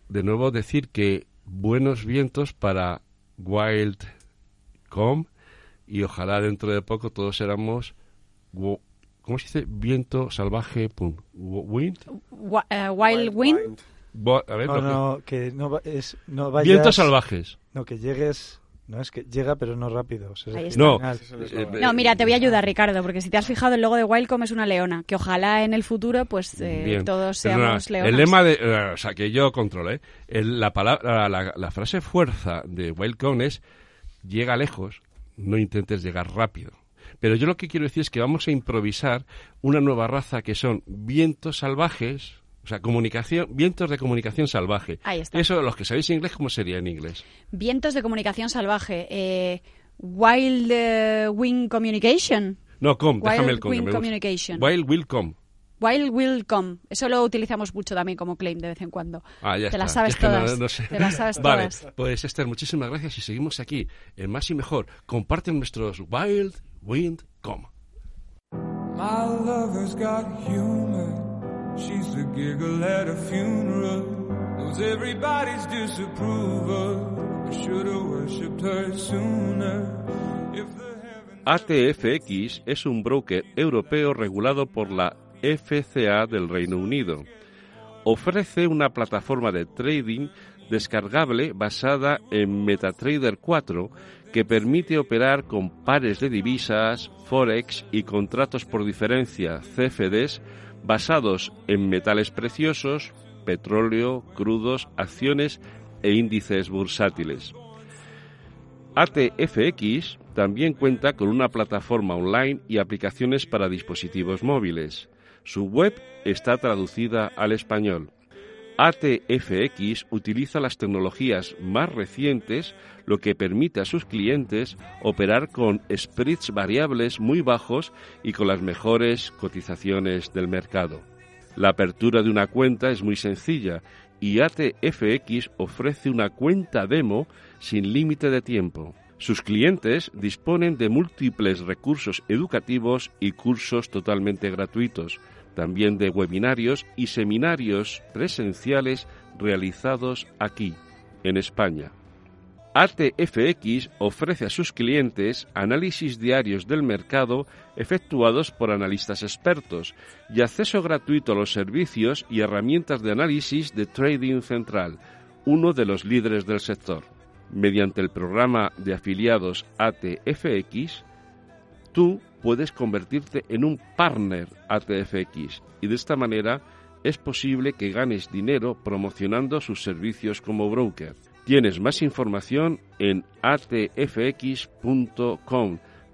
de nuevo decir que buenos vientos para Wildcom y ojalá dentro de poco todos éramos ¿Cómo se dice? Viento salvaje. Wind. Eh, wild Wind. a ver, no, no, que no, es, no vayas, Vientos salvajes. No, que llegues. No, es que llega, pero no rápido. no. Eh, no, mira, te voy a ayudar, Ricardo, porque si te has fijado, el logo de Wildcom es una leona. Que ojalá en el futuro, pues eh, todos seamos leonas. El lema de. o sea, que yo controle. la, palabra, la, la, frase fuerza de Wildcom es: llega lejos, no intentes llegar rápido. Pero yo lo que quiero decir es que vamos a improvisar una nueva raza que son vientos salvajes, o sea, comunicación, vientos de comunicación salvaje. Ahí está. Eso, los que sabéis inglés, ¿cómo sería en inglés? Vientos de comunicación salvaje. Eh, wild uh, Wing Communication. No, com, déjame el com. Wind Communication. Wild Will Com. Wild Will Come. Eso lo utilizamos mucho también como claim de vez en cuando. Ah, ya Te las sabes todas. Te las sabes vale, pues Esther, muchísimas gracias y seguimos aquí en Más y Mejor. Comparten nuestros Wild Wind Come. My lover's got humor. She's the giggle at a funeral. Knows everybody's disapproval. I should have worshipped her sooner. ATFX es un broker europeo regulado por la FCA del Reino Unido. Ofrece una plataforma de trading descargable basada en MetaTrader 4 que permite operar con pares de divisas, forex y contratos por diferencia CFDs basados en metales preciosos, petróleo, crudos, acciones e índices bursátiles. ATFX también cuenta con una plataforma online y aplicaciones para dispositivos móviles. Su web está traducida al español. ATFX utiliza las tecnologías más recientes, lo que permite a sus clientes operar con spreads variables muy bajos y con las mejores cotizaciones del mercado. La apertura de una cuenta es muy sencilla y ATFX ofrece una cuenta demo sin límite de tiempo. Sus clientes disponen de múltiples recursos educativos y cursos totalmente gratuitos también de webinarios y seminarios presenciales realizados aquí, en España. ATFX ofrece a sus clientes análisis diarios del mercado efectuados por analistas expertos y acceso gratuito a los servicios y herramientas de análisis de Trading Central, uno de los líderes del sector. Mediante el programa de afiliados ATFX, tú puedes convertirte en un partner ATFX y de esta manera es posible que ganes dinero promocionando sus servicios como broker. Tienes más información en atfx.com.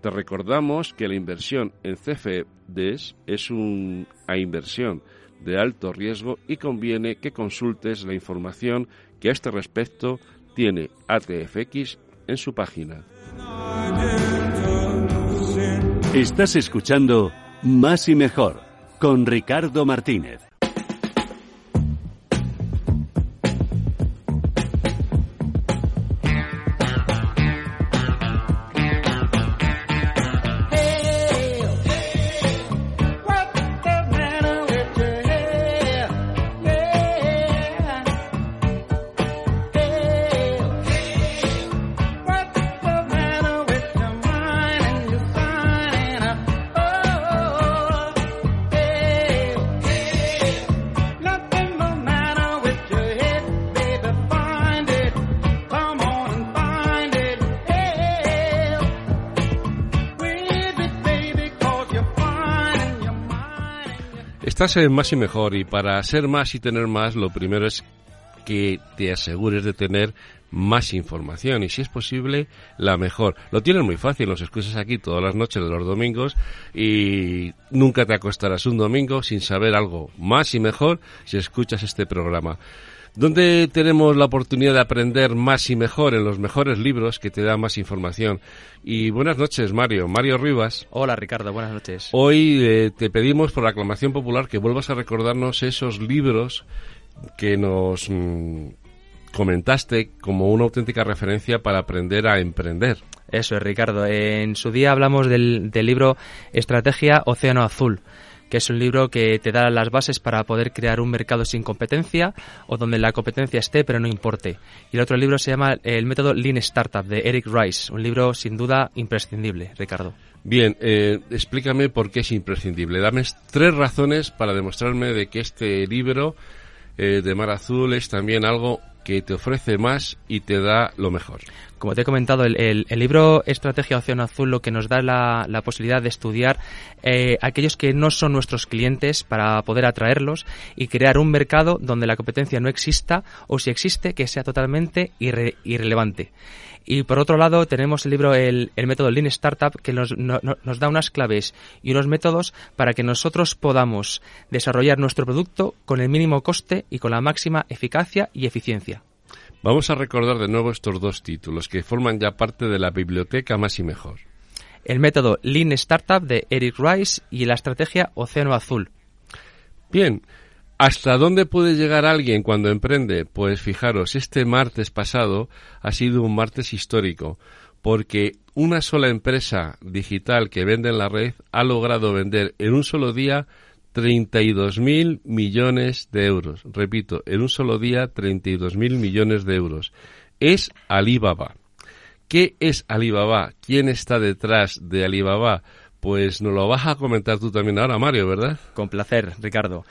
Te recordamos que la inversión en CFDs es una inversión de alto riesgo y conviene que consultes la información que a este respecto tiene ATFX en su página. Estás escuchando Más y Mejor con Ricardo Martínez. Estás en más y mejor y para ser más y tener más lo primero es que te asegures de tener más información y si es posible la mejor. Lo tienes muy fácil, los escuchas aquí todas las noches de los domingos y nunca te acostarás un domingo sin saber algo más y mejor si escuchas este programa donde tenemos la oportunidad de aprender más y mejor en los mejores libros que te dan más información. Y buenas noches, Mario. Mario Rivas. Hola, Ricardo. Buenas noches. Hoy eh, te pedimos por aclamación popular que vuelvas a recordarnos esos libros que nos mm, comentaste como una auténtica referencia para aprender a emprender. Eso es, Ricardo. En su día hablamos del, del libro Estrategia Océano Azul es un libro que te da las bases para poder crear un mercado sin competencia o donde la competencia esté pero no importe. Y el otro libro se llama El método Lean Startup de Eric Rice, un libro sin duda imprescindible, Ricardo. Bien, eh, explícame por qué es imprescindible. Dame tres razones para demostrarme de que este libro eh, de Mar Azul es también algo que te ofrece más y te da lo mejor. Como te he comentado, el, libro Estrategia Océano Azul lo que nos da la, posibilidad de estudiar eh, aquellos que no son nuestros clientes para poder atraerlos y crear un mercado donde la competencia no exista o si existe que sea totalmente irrelevante. Y por otro lado tenemos el libro El, método Lean Startup que nos, nos da unas claves y unos métodos para que nosotros podamos desarrollar nuestro producto con el mínimo coste y con la máxima eficacia y eficiencia. Vamos a recordar de nuevo estos dos títulos que forman ya parte de la biblioteca Más y Mejor. El método Lean Startup de Eric Rice y la estrategia Océano Azul. Bien, ¿Hasta dónde puede llegar alguien cuando emprende? Pues fijaros, este martes pasado ha sido un martes histórico, porque una sola empresa digital que vende en la red ha logrado vender en un solo día 32.000 millones de euros. Repito, en un solo día 32.000 millones de euros. Es Alibaba. ¿Qué es Alibaba? ¿Quién está detrás de Alibaba? Pues nos lo vas a comentar tú también ahora, Mario, ¿verdad? Con placer, Ricardo.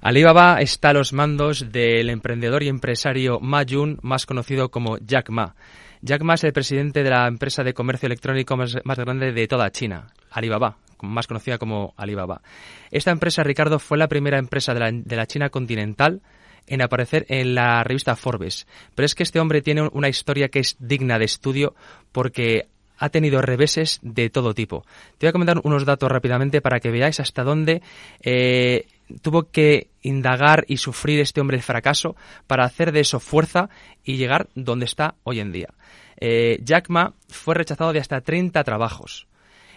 Alibaba está a los mandos del emprendedor y empresario Ma Jun, más conocido como Jack Ma. Jack Ma es el presidente de la empresa de comercio electrónico más, grande de toda China, Alibaba, más conocida como Alibaba. Esta empresa, Ricardo, fue la primera empresa de la, de la China continental en aparecer en la revista Forbes. Pero es que este hombre tiene una historia que es digna de estudio porque ha tenido reveses de todo tipo. Te voy a comentar unos datos rápidamente para que veáis hasta dónde eh, tuvo que indagar y sufrir este hombre el fracaso para hacer de eso fuerza y llegar donde está hoy en día. Eh, Jack Ma fue rechazado de hasta 30 trabajos.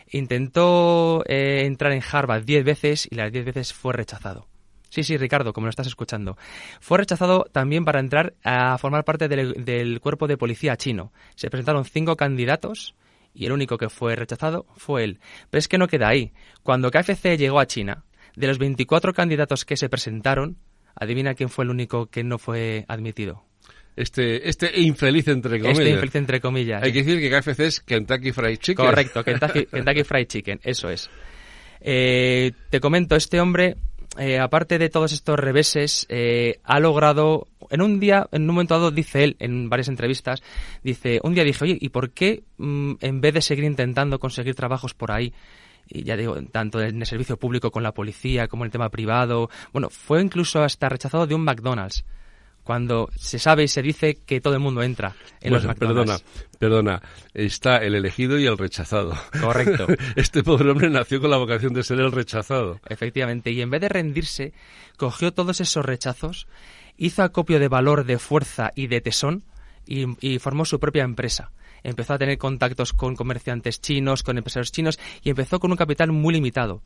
Intentó eh, entrar en Harvard 10 veces y las 10 veces fue rechazado. Sí, sí, Ricardo, como lo estás escuchando. Fue rechazado también para entrar a formar parte del, del cuerpo de policía chino. Se presentaron cinco candidatos y el único que fue rechazado fue él. Pero es que no queda ahí. Cuando KFC llegó a China, de los 24 candidatos que se presentaron, adivina quién fue el único que no fue admitido. Este, este infeliz entre comillas. Este infeliz entre comillas. Hay que decir que KFC es Kentucky Fried Chicken. Correcto, Kentucky, Fried Chicken, eso es. Eh, te comento, este hombre, eh, aparte de todos estos reveses, eh, ha logrado, en un día, en un momento dado, dice él, en varias entrevistas, dice, un día dije, oye, ¿y por qué mm, en vez de seguir intentando conseguir trabajos por ahí, y ya digo, tanto en el servicio público con la policía como en el tema privado. Bueno, fue incluso hasta rechazado de un McDonald's cuando se sabe y se dice que todo el mundo entra en los McDonald's. Perdona, perdona, está el elegido y el rechazado. Correcto. este pobre hombre nació con la vocación de ser el rechazado. Efectivamente, y en vez de rendirse, cogió todos esos rechazos, hizo acopio de valor, de fuerza y de tesón y formó su propia empresa empezó a tener contactos con comerciantes chinos, con empresarios chinos y empezó con un capital muy limitado.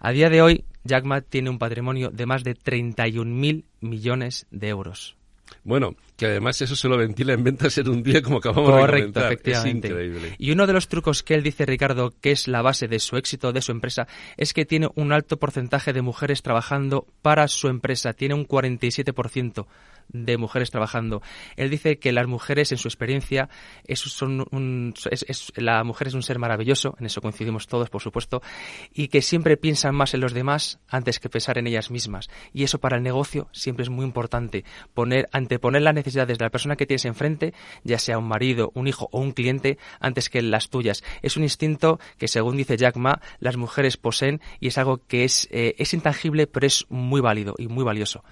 A día de hoy, Jack Ma tiene un patrimonio de más de 31.000 millones de euros. Bueno, que además eso se lo ventila en ventas en un día como acabamos de comentar. efectivamente. Es increíble. Y uno de los trucos que él dice, Ricardo, que es la base de su éxito, de su empresa, es que tiene un alto porcentaje de mujeres trabajando para su empresa. Tiene un 47% de mujeres trabajando. Él dice que las mujeres, en su experiencia, es, son un, es, la mujer es un ser maravilloso, en eso coincidimos todos, por supuesto, y que siempre piensan más en los demás antes que pensar en ellas mismas. Y eso para el negocio siempre es muy importante, poner, anteponer las necesidades de la persona que tienes enfrente, ya sea un marido, un hijo o un cliente, antes que las tuyas. Es un instinto que, según dice Jack Ma, las mujeres poseen y es algo que es, eh, es intangible, pero es muy válido y muy valioso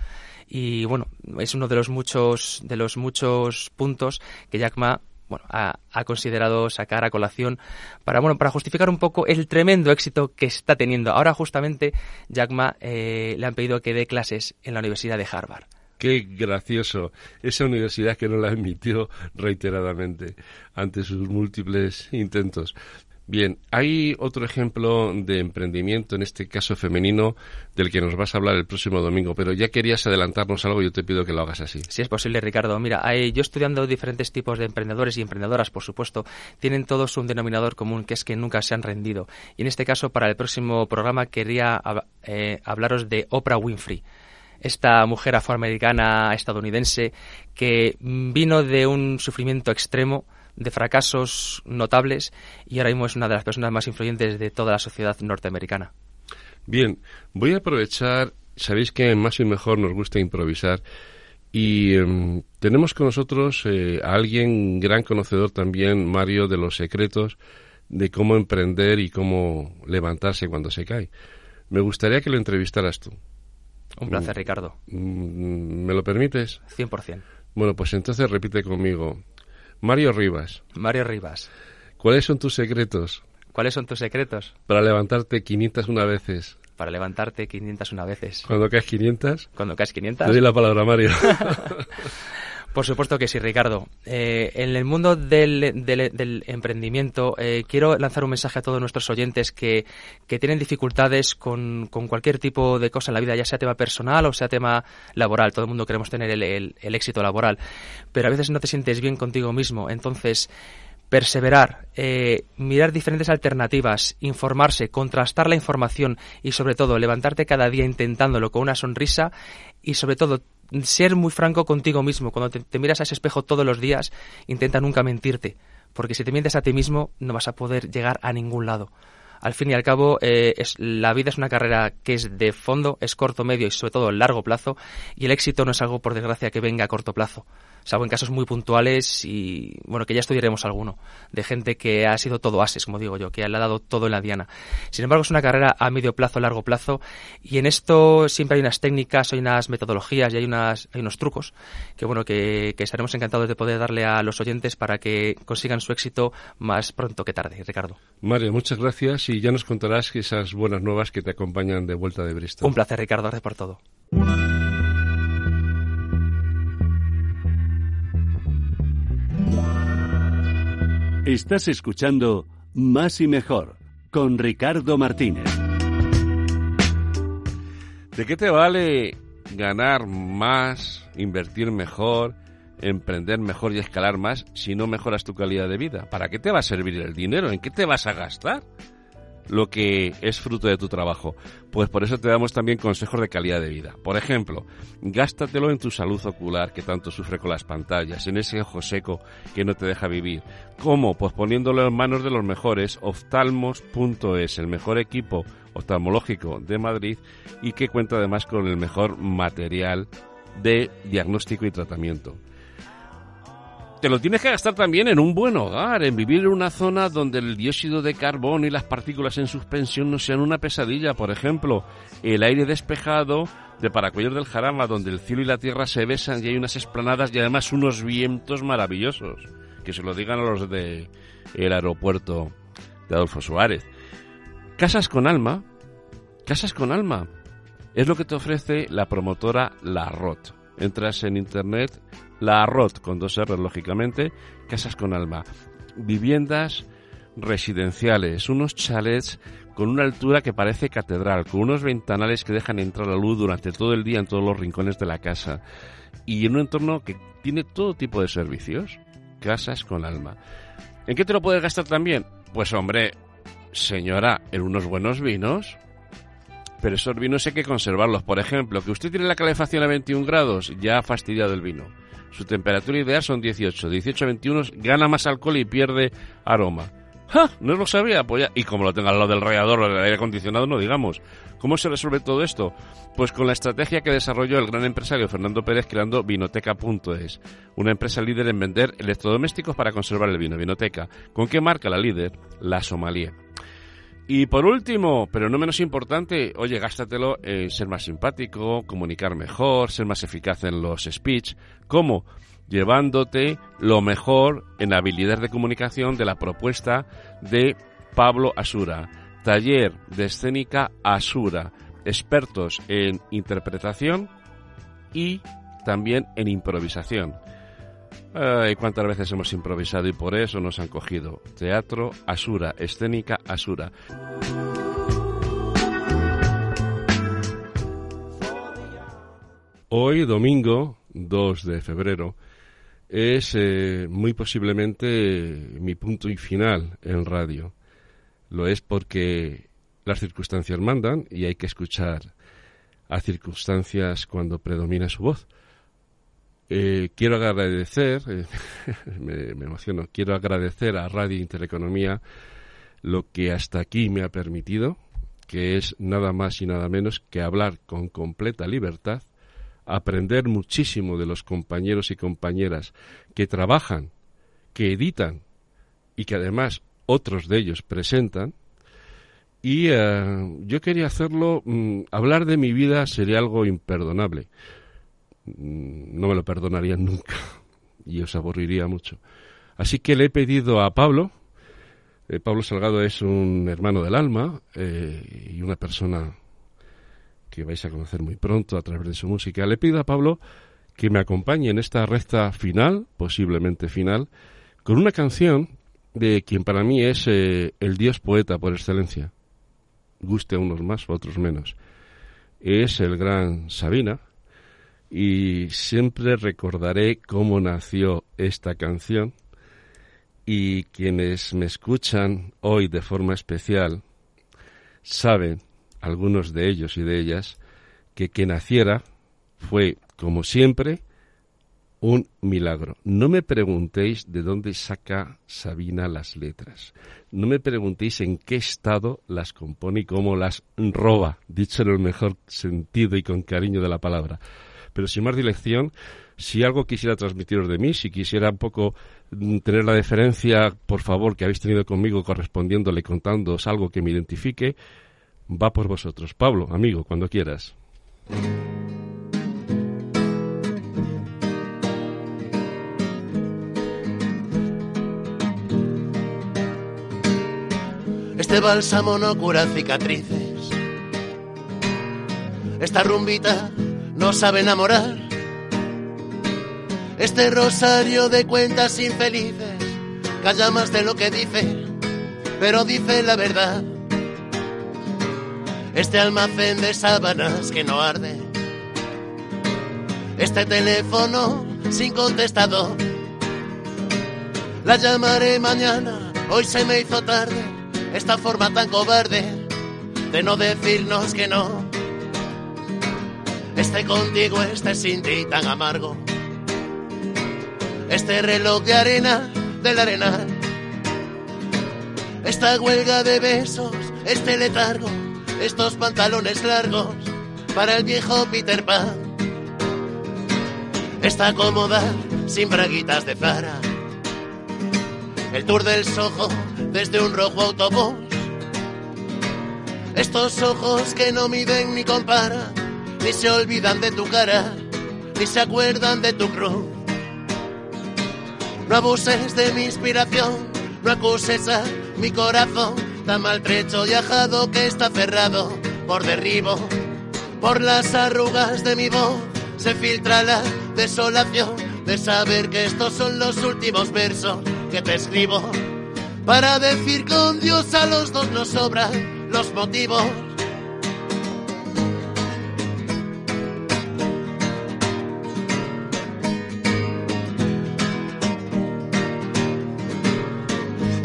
y bueno, es uno de los muchos, de los muchos puntos que Jack Ma bueno, ha, considerado sacar a colación para, bueno, para justificar un poco el tremendo éxito que está teniendo. Ahora justamente Jack Ma eh, le han pedido que dé clases en la Universidad de Harvard. Qué gracioso. Esa universidad que no la admitió reiteradamente ante sus múltiples intentos. Bien, hay otro ejemplo de emprendimiento, en este caso femenino, del que nos vas a hablar el próximo domingo, pero ya querías adelantarnos algo, yo te pido que lo hagas así. Si es posible, Ricardo. Mira, yo estudiando diferentes tipos de emprendedores y emprendedoras, por supuesto, tienen todos un denominador común, que es que nunca se han rendido. Y en este caso, para el próximo programa, quería eh, hablaros de Oprah Winfrey esta mujer afroamericana estadounidense que vino de un sufrimiento extremo de fracasos notables y ahora mismo es una de las personas más influyentes de toda la sociedad norteamericana. Bien, voy a aprovechar, sabéis que Más y Mejor nos gusta improvisar y em, tenemos con nosotros eh, a alguien gran conocedor también, Mario, de los secretos de cómo emprender y cómo levantarse cuando se cae. Me gustaría que lo entrevistaras tú. Un placer, mm, Ricardo. Mm, ¿Me lo permites? 100%. Bueno, pues entonces repite conmigo. Mario Rivas. Mario Rivas. ¿Cuáles son tus secretos? ¿Cuáles son tus secretos? Para levantarte 501 veces. Para levantarte 501 veces. ¿Cuando caes 500? Cuando caes 500. Te doy la palabra, Mario. Por supuesto que sí, Ricardo. Eh, en el mundo del, del, emprendimiento eh, quiero lanzar un mensaje a todos nuestros oyentes que, que tienen dificultades con, con, cualquier tipo de cosa en la vida, ya sea tema personal o sea tema laboral. Todo el mundo queremos tener el, el éxito laboral, pero a veces no te sientes bien contigo mismo. Entonces, perseverar, eh, mirar diferentes alternativas, informarse, contrastar la información y sobre todo levantarte cada día intentándolo con una sonrisa y sobre todo ser muy franco contigo mismo. Cuando te, miras a ese espejo todos los días, intenta nunca mentirte, porque si te mientes a ti mismo no vas a poder llegar a ningún lado. Al fin y al cabo, eh, es, la vida es una carrera que es de fondo, es corto, medio y sobre todo largo plazo, y el éxito no es algo, por desgracia, que venga a corto plazo salvo en casos muy puntuales y, bueno, que ya estudiaremos alguno, de gente que ha sido todo ases, como digo yo, que le ha dado todo en la diana. Sin embargo, es una carrera a medio plazo, largo plazo, y en esto siempre hay unas técnicas, hay unas metodologías y hay, unas, hay unos trucos que, bueno, que, estaremos encantados de poder darle a los oyentes para que consigan su éxito más pronto que tarde, Ricardo. Mario, muchas gracias y ya nos contarás esas buenas nuevas que te acompañan de vuelta de Bristol. Un placer, Ricardo, por todo. Estás escuchando Más y Mejor con Ricardo Martínez. ¿De qué te vale ganar más, invertir mejor, emprender mejor y escalar más si no mejoras tu calidad de vida? ¿Para qué te va a servir el dinero? ¿En qué te vas a gastar? Lo que es fruto de tu trabajo. Pues por eso te damos también consejos de calidad de vida. Por ejemplo, gástatelo en tu salud ocular que tanto sufre con las pantallas, en ese ojo seco que no te deja vivir. ¿Cómo? Pues poniéndolo en manos de los mejores, oftalmos.es, el mejor equipo oftalmológico de Madrid y que cuenta además con el mejor material de diagnóstico y tratamiento. Te lo tienes que gastar también en un buen hogar, en vivir en una zona donde el dióxido de carbono y las partículas en suspensión no sean una pesadilla. Por ejemplo, el aire despejado de Paracuellos del Jarama, donde el cielo y la tierra se besan y hay unas esplanadas y además unos vientos maravillosos. Que se lo digan a los de el aeropuerto de Adolfo Suárez. Casas con alma, casas con alma, es lo que te ofrece la promotora La Rot. Entras en internet, La Rot, con dos R, lógicamente, casas con alma. Viviendas residenciales, unos chalets con una altura que parece catedral, con unos ventanales que dejan entrar la luz durante todo el día en todos los rincones de la casa y en un entorno que tiene todo tipo de servicios. Casas con alma. ¿En qué te lo puedes gastar también? Pues hombre, señora, en unos buenos vinos. Pero esos vinos hay que conservarlos. Por ejemplo, que usted tiene la calefacción a 21 grados, ya ha fastidiado el vino. Su temperatura ideal son 18. 18 a 21 gana más alcohol y pierde aroma. ¡Ja! No lo sabía. Pues ya. Y como lo tenga al lado del radiador o del aire acondicionado, no digamos. ¿Cómo se resuelve todo esto? Pues con la estrategia que desarrolló el gran empresario Fernando Pérez creando Vinoteca.es, una empresa líder en vender electrodomésticos para conservar el vino. Vinoteca. ¿Con qué marca la líder? La Somalia. Y por último, pero no menos importante, oye, gástatelo en ser más simpático, comunicar mejor, ser más eficaz en los speech. ¿Cómo? Llevándote lo mejor en habilidades de comunicación de la propuesta de Pablo Asura. Taller de escénica Asura. Expertos en interpretación y también en improvisación. Ay, cuántas veces hemos improvisado y por eso nos han cogido. Teatro Asura, escénica Asura. Hoy, domingo 2 de febrero, es eh, muy posiblemente mi punto y final en radio. Lo es porque las circunstancias mandan y hay que escuchar a circunstancias cuando predomina su voz. Eh, quiero agradecer, eh, me, emociono, quiero agradecer a Radio Intereconomía lo que hasta aquí me ha permitido, que es nada más y nada menos que hablar con completa libertad, aprender muchísimo de los compañeros y compañeras que trabajan, que editan y que además otros de ellos presentan. Y uh, yo quería hacerlo, mm, hablar de mi vida sería algo imperdonable no me lo perdonarían nunca y os aburriría mucho. Así que le he pedido a Pablo, eh, Pablo Salgado es un hermano del alma eh, y una persona que vais a conocer muy pronto a través de su música. Le pido a Pablo que me acompañe en esta recta final, posiblemente final, con una canción de quien para mí es eh, el dios poeta por excelencia. Guste a unos más a otros menos. Es el gran Sabina, y siempre recordaré cómo nació esta canción y quienes me escuchan hoy de forma especial saben, algunos de ellos y de ellas, que que naciera fue, como siempre, un milagro. No me preguntéis de dónde saca Sabina las letras. No me preguntéis en qué estado las compone y cómo las roba, dicho en el mejor sentido y con cariño de la palabra pero sin más dilección, si algo quisiera transmitiros de mí, si quisiera un poco mm, tener la deferencia, por favor, que habéis tenido conmigo correspondiéndole, contándoos algo que me identifique, va por vosotros. Pablo, amigo, cuando quieras. Este bálsamo no cura cicatrices. Esta rumbita no sabe enamorar. Este rosario de cuentas infelices calla más de lo que dice, pero dice la verdad. Este almacén de sábanas que no arde. Este teléfono sin contestador. La llamaré mañana, hoy se me hizo tarde. Esta forma tan cobarde de no decirnos que no este contigo, este sin ti tan amargo. Este reloj de arena del arenal. Esta huelga de besos, este letargo, estos pantalones largos para el viejo Peter Pan. Esta cómoda sin braguitas de Zara. el tour del sojo desde un rojo autobús. Estos ojos que no miden ni comparan, ni se olvidan de tu cara, ni se acuerdan de tu cruz. No abuses de mi inspiración, no acuses a mi corazón, tan maltrecho y ajado que está cerrado por derribo. Por las arrugas de mi voz se filtra la desolación de saber que estos son los últimos versos que te escribo. Para decir con Dios a los dos nos sobran los motivos.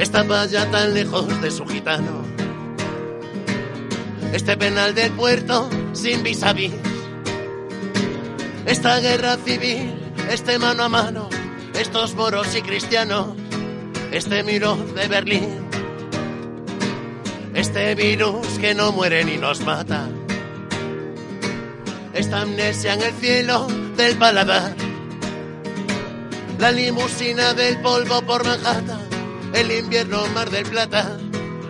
Estaba ya tan lejos de su gitano. Este penal del puerto sin vis a vis. Esta guerra civil, este mano a mano, estos moros y cristianos, este miro de Berlín, este virus que no muere ni nos mata, esta amnesia en el cielo del paladar, la limusina del polvo por Manhattan, el invierno mar del plata,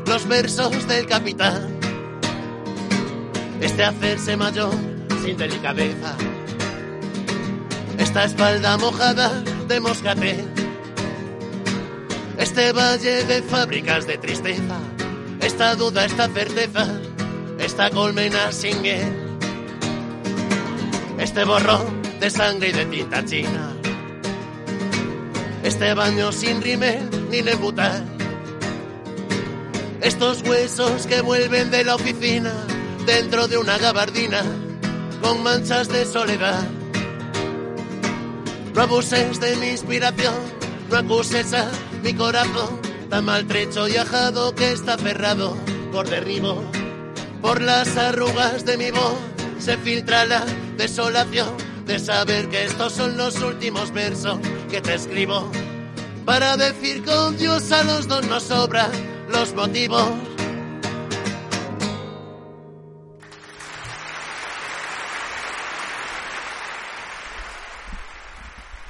los versos del capitán, este hacerse mayor sin delicadeza. Esta espalda mojada de moscate, este valle de fábricas de tristeza, esta duda, esta certeza, esta colmena sin miel, este borrón de sangre y de tinta china, este baño sin rímel ni nebutar, estos huesos que vuelven de la oficina dentro de una gabardina con manchas de soledad no abuses de mi inspiración, no acuses a mi corazón, tan maltrecho y ajado que está cerrado por derribo. Por las arrugas de mi voz se filtra la desolación de saber que estos son los últimos versos que te escribo. Para decir con Dios a los dos nos sobran los motivos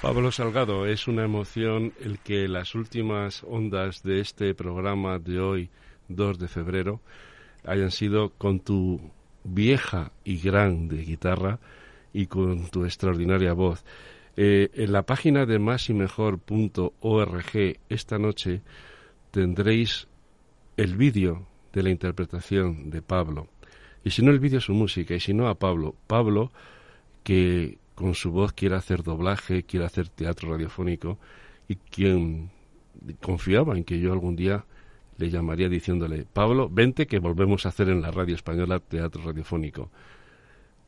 Pablo Salgado, es una emoción el que las últimas ondas de este programa de hoy, 2 de febrero, hayan sido con tu vieja y grande guitarra y con tu extraordinaria voz. Eh, en la página de másimejor.org esta noche tendréis el vídeo de la interpretación de Pablo. Y si no el vídeo, su música. Y si no a Pablo. Pablo, que con su voz quiere hacer doblaje, quiere hacer teatro radiofónico y quien confiaba en que yo algún día le llamaría diciéndole, Pablo, vente que volvemos a hacer en la radio española teatro radiofónico.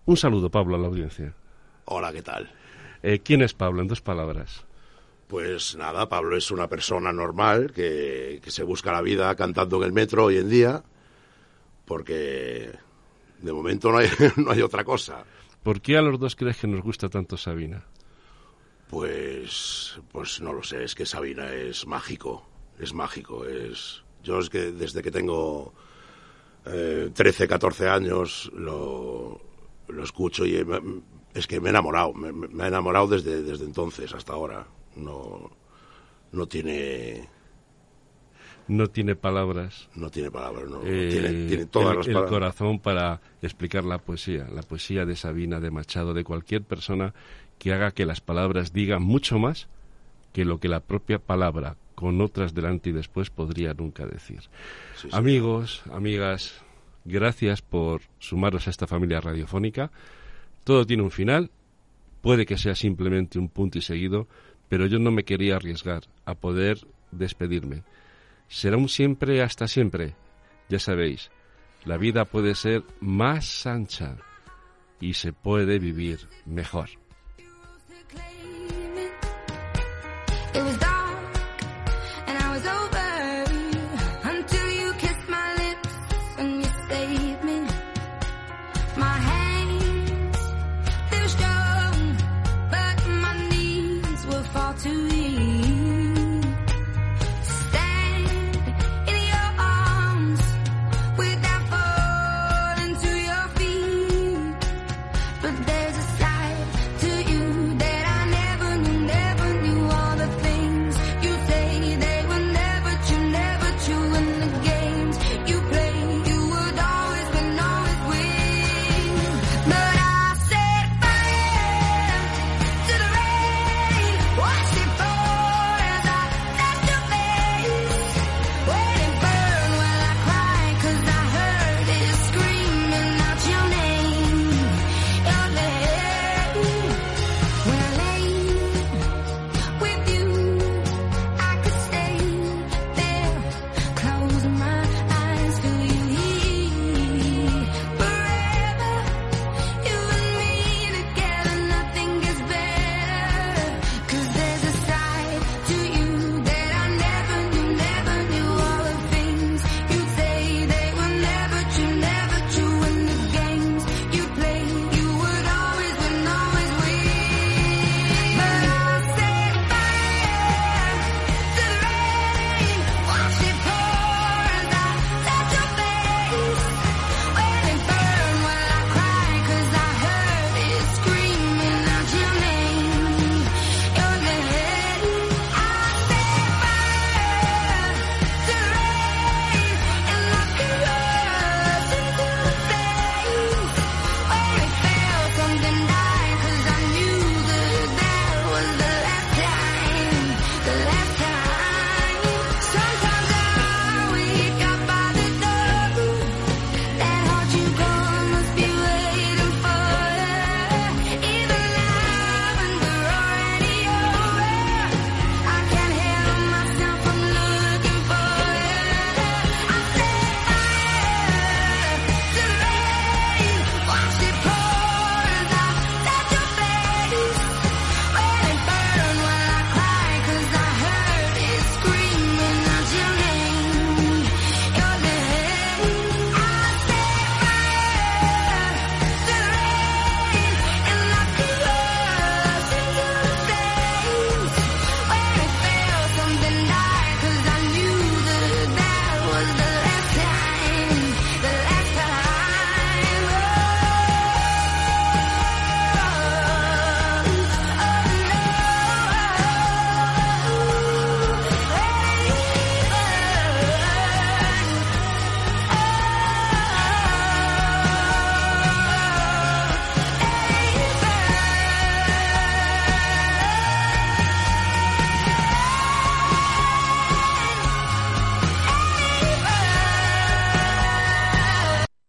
Un saludo, Pablo, a la audiencia. Hola, ¿qué tal? Eh, ¿Quién es Pablo? En dos palabras. Pues nada, Pablo es una persona normal que, que se busca la vida cantando en el metro hoy en día, porque de momento no hay, no hay otra cosa. ¿Por qué a los dos crees que nos gusta tanto Sabina? Pues, pues no lo sé, es que Sabina es mágico, es mágico, es... Yo es que desde que tengo eh, 13, 14 años lo, lo escucho y es que me he enamorado, me, me he enamorado desde, desde entonces hasta ahora. No, no tiene no tiene palabras. No tiene palabras, no. Eh, tiene, tiene, todas el, las el corazón para explicar la poesía, la poesía de Sabina, de Machado, de cualquier persona que haga que las palabras digan mucho más que lo que la propia palabra, con otras delante y después, podría nunca decir. Sí. Amigos, amigas, gracias por sumaros a esta familia radiofónica. Todo tiene un final, puede que sea simplemente un punto y seguido, pero yo no me quería arriesgar a poder despedirme será un siempre hasta siempre. Ya sabéis, la vida puede ser más ancha y se puede vivir mejor.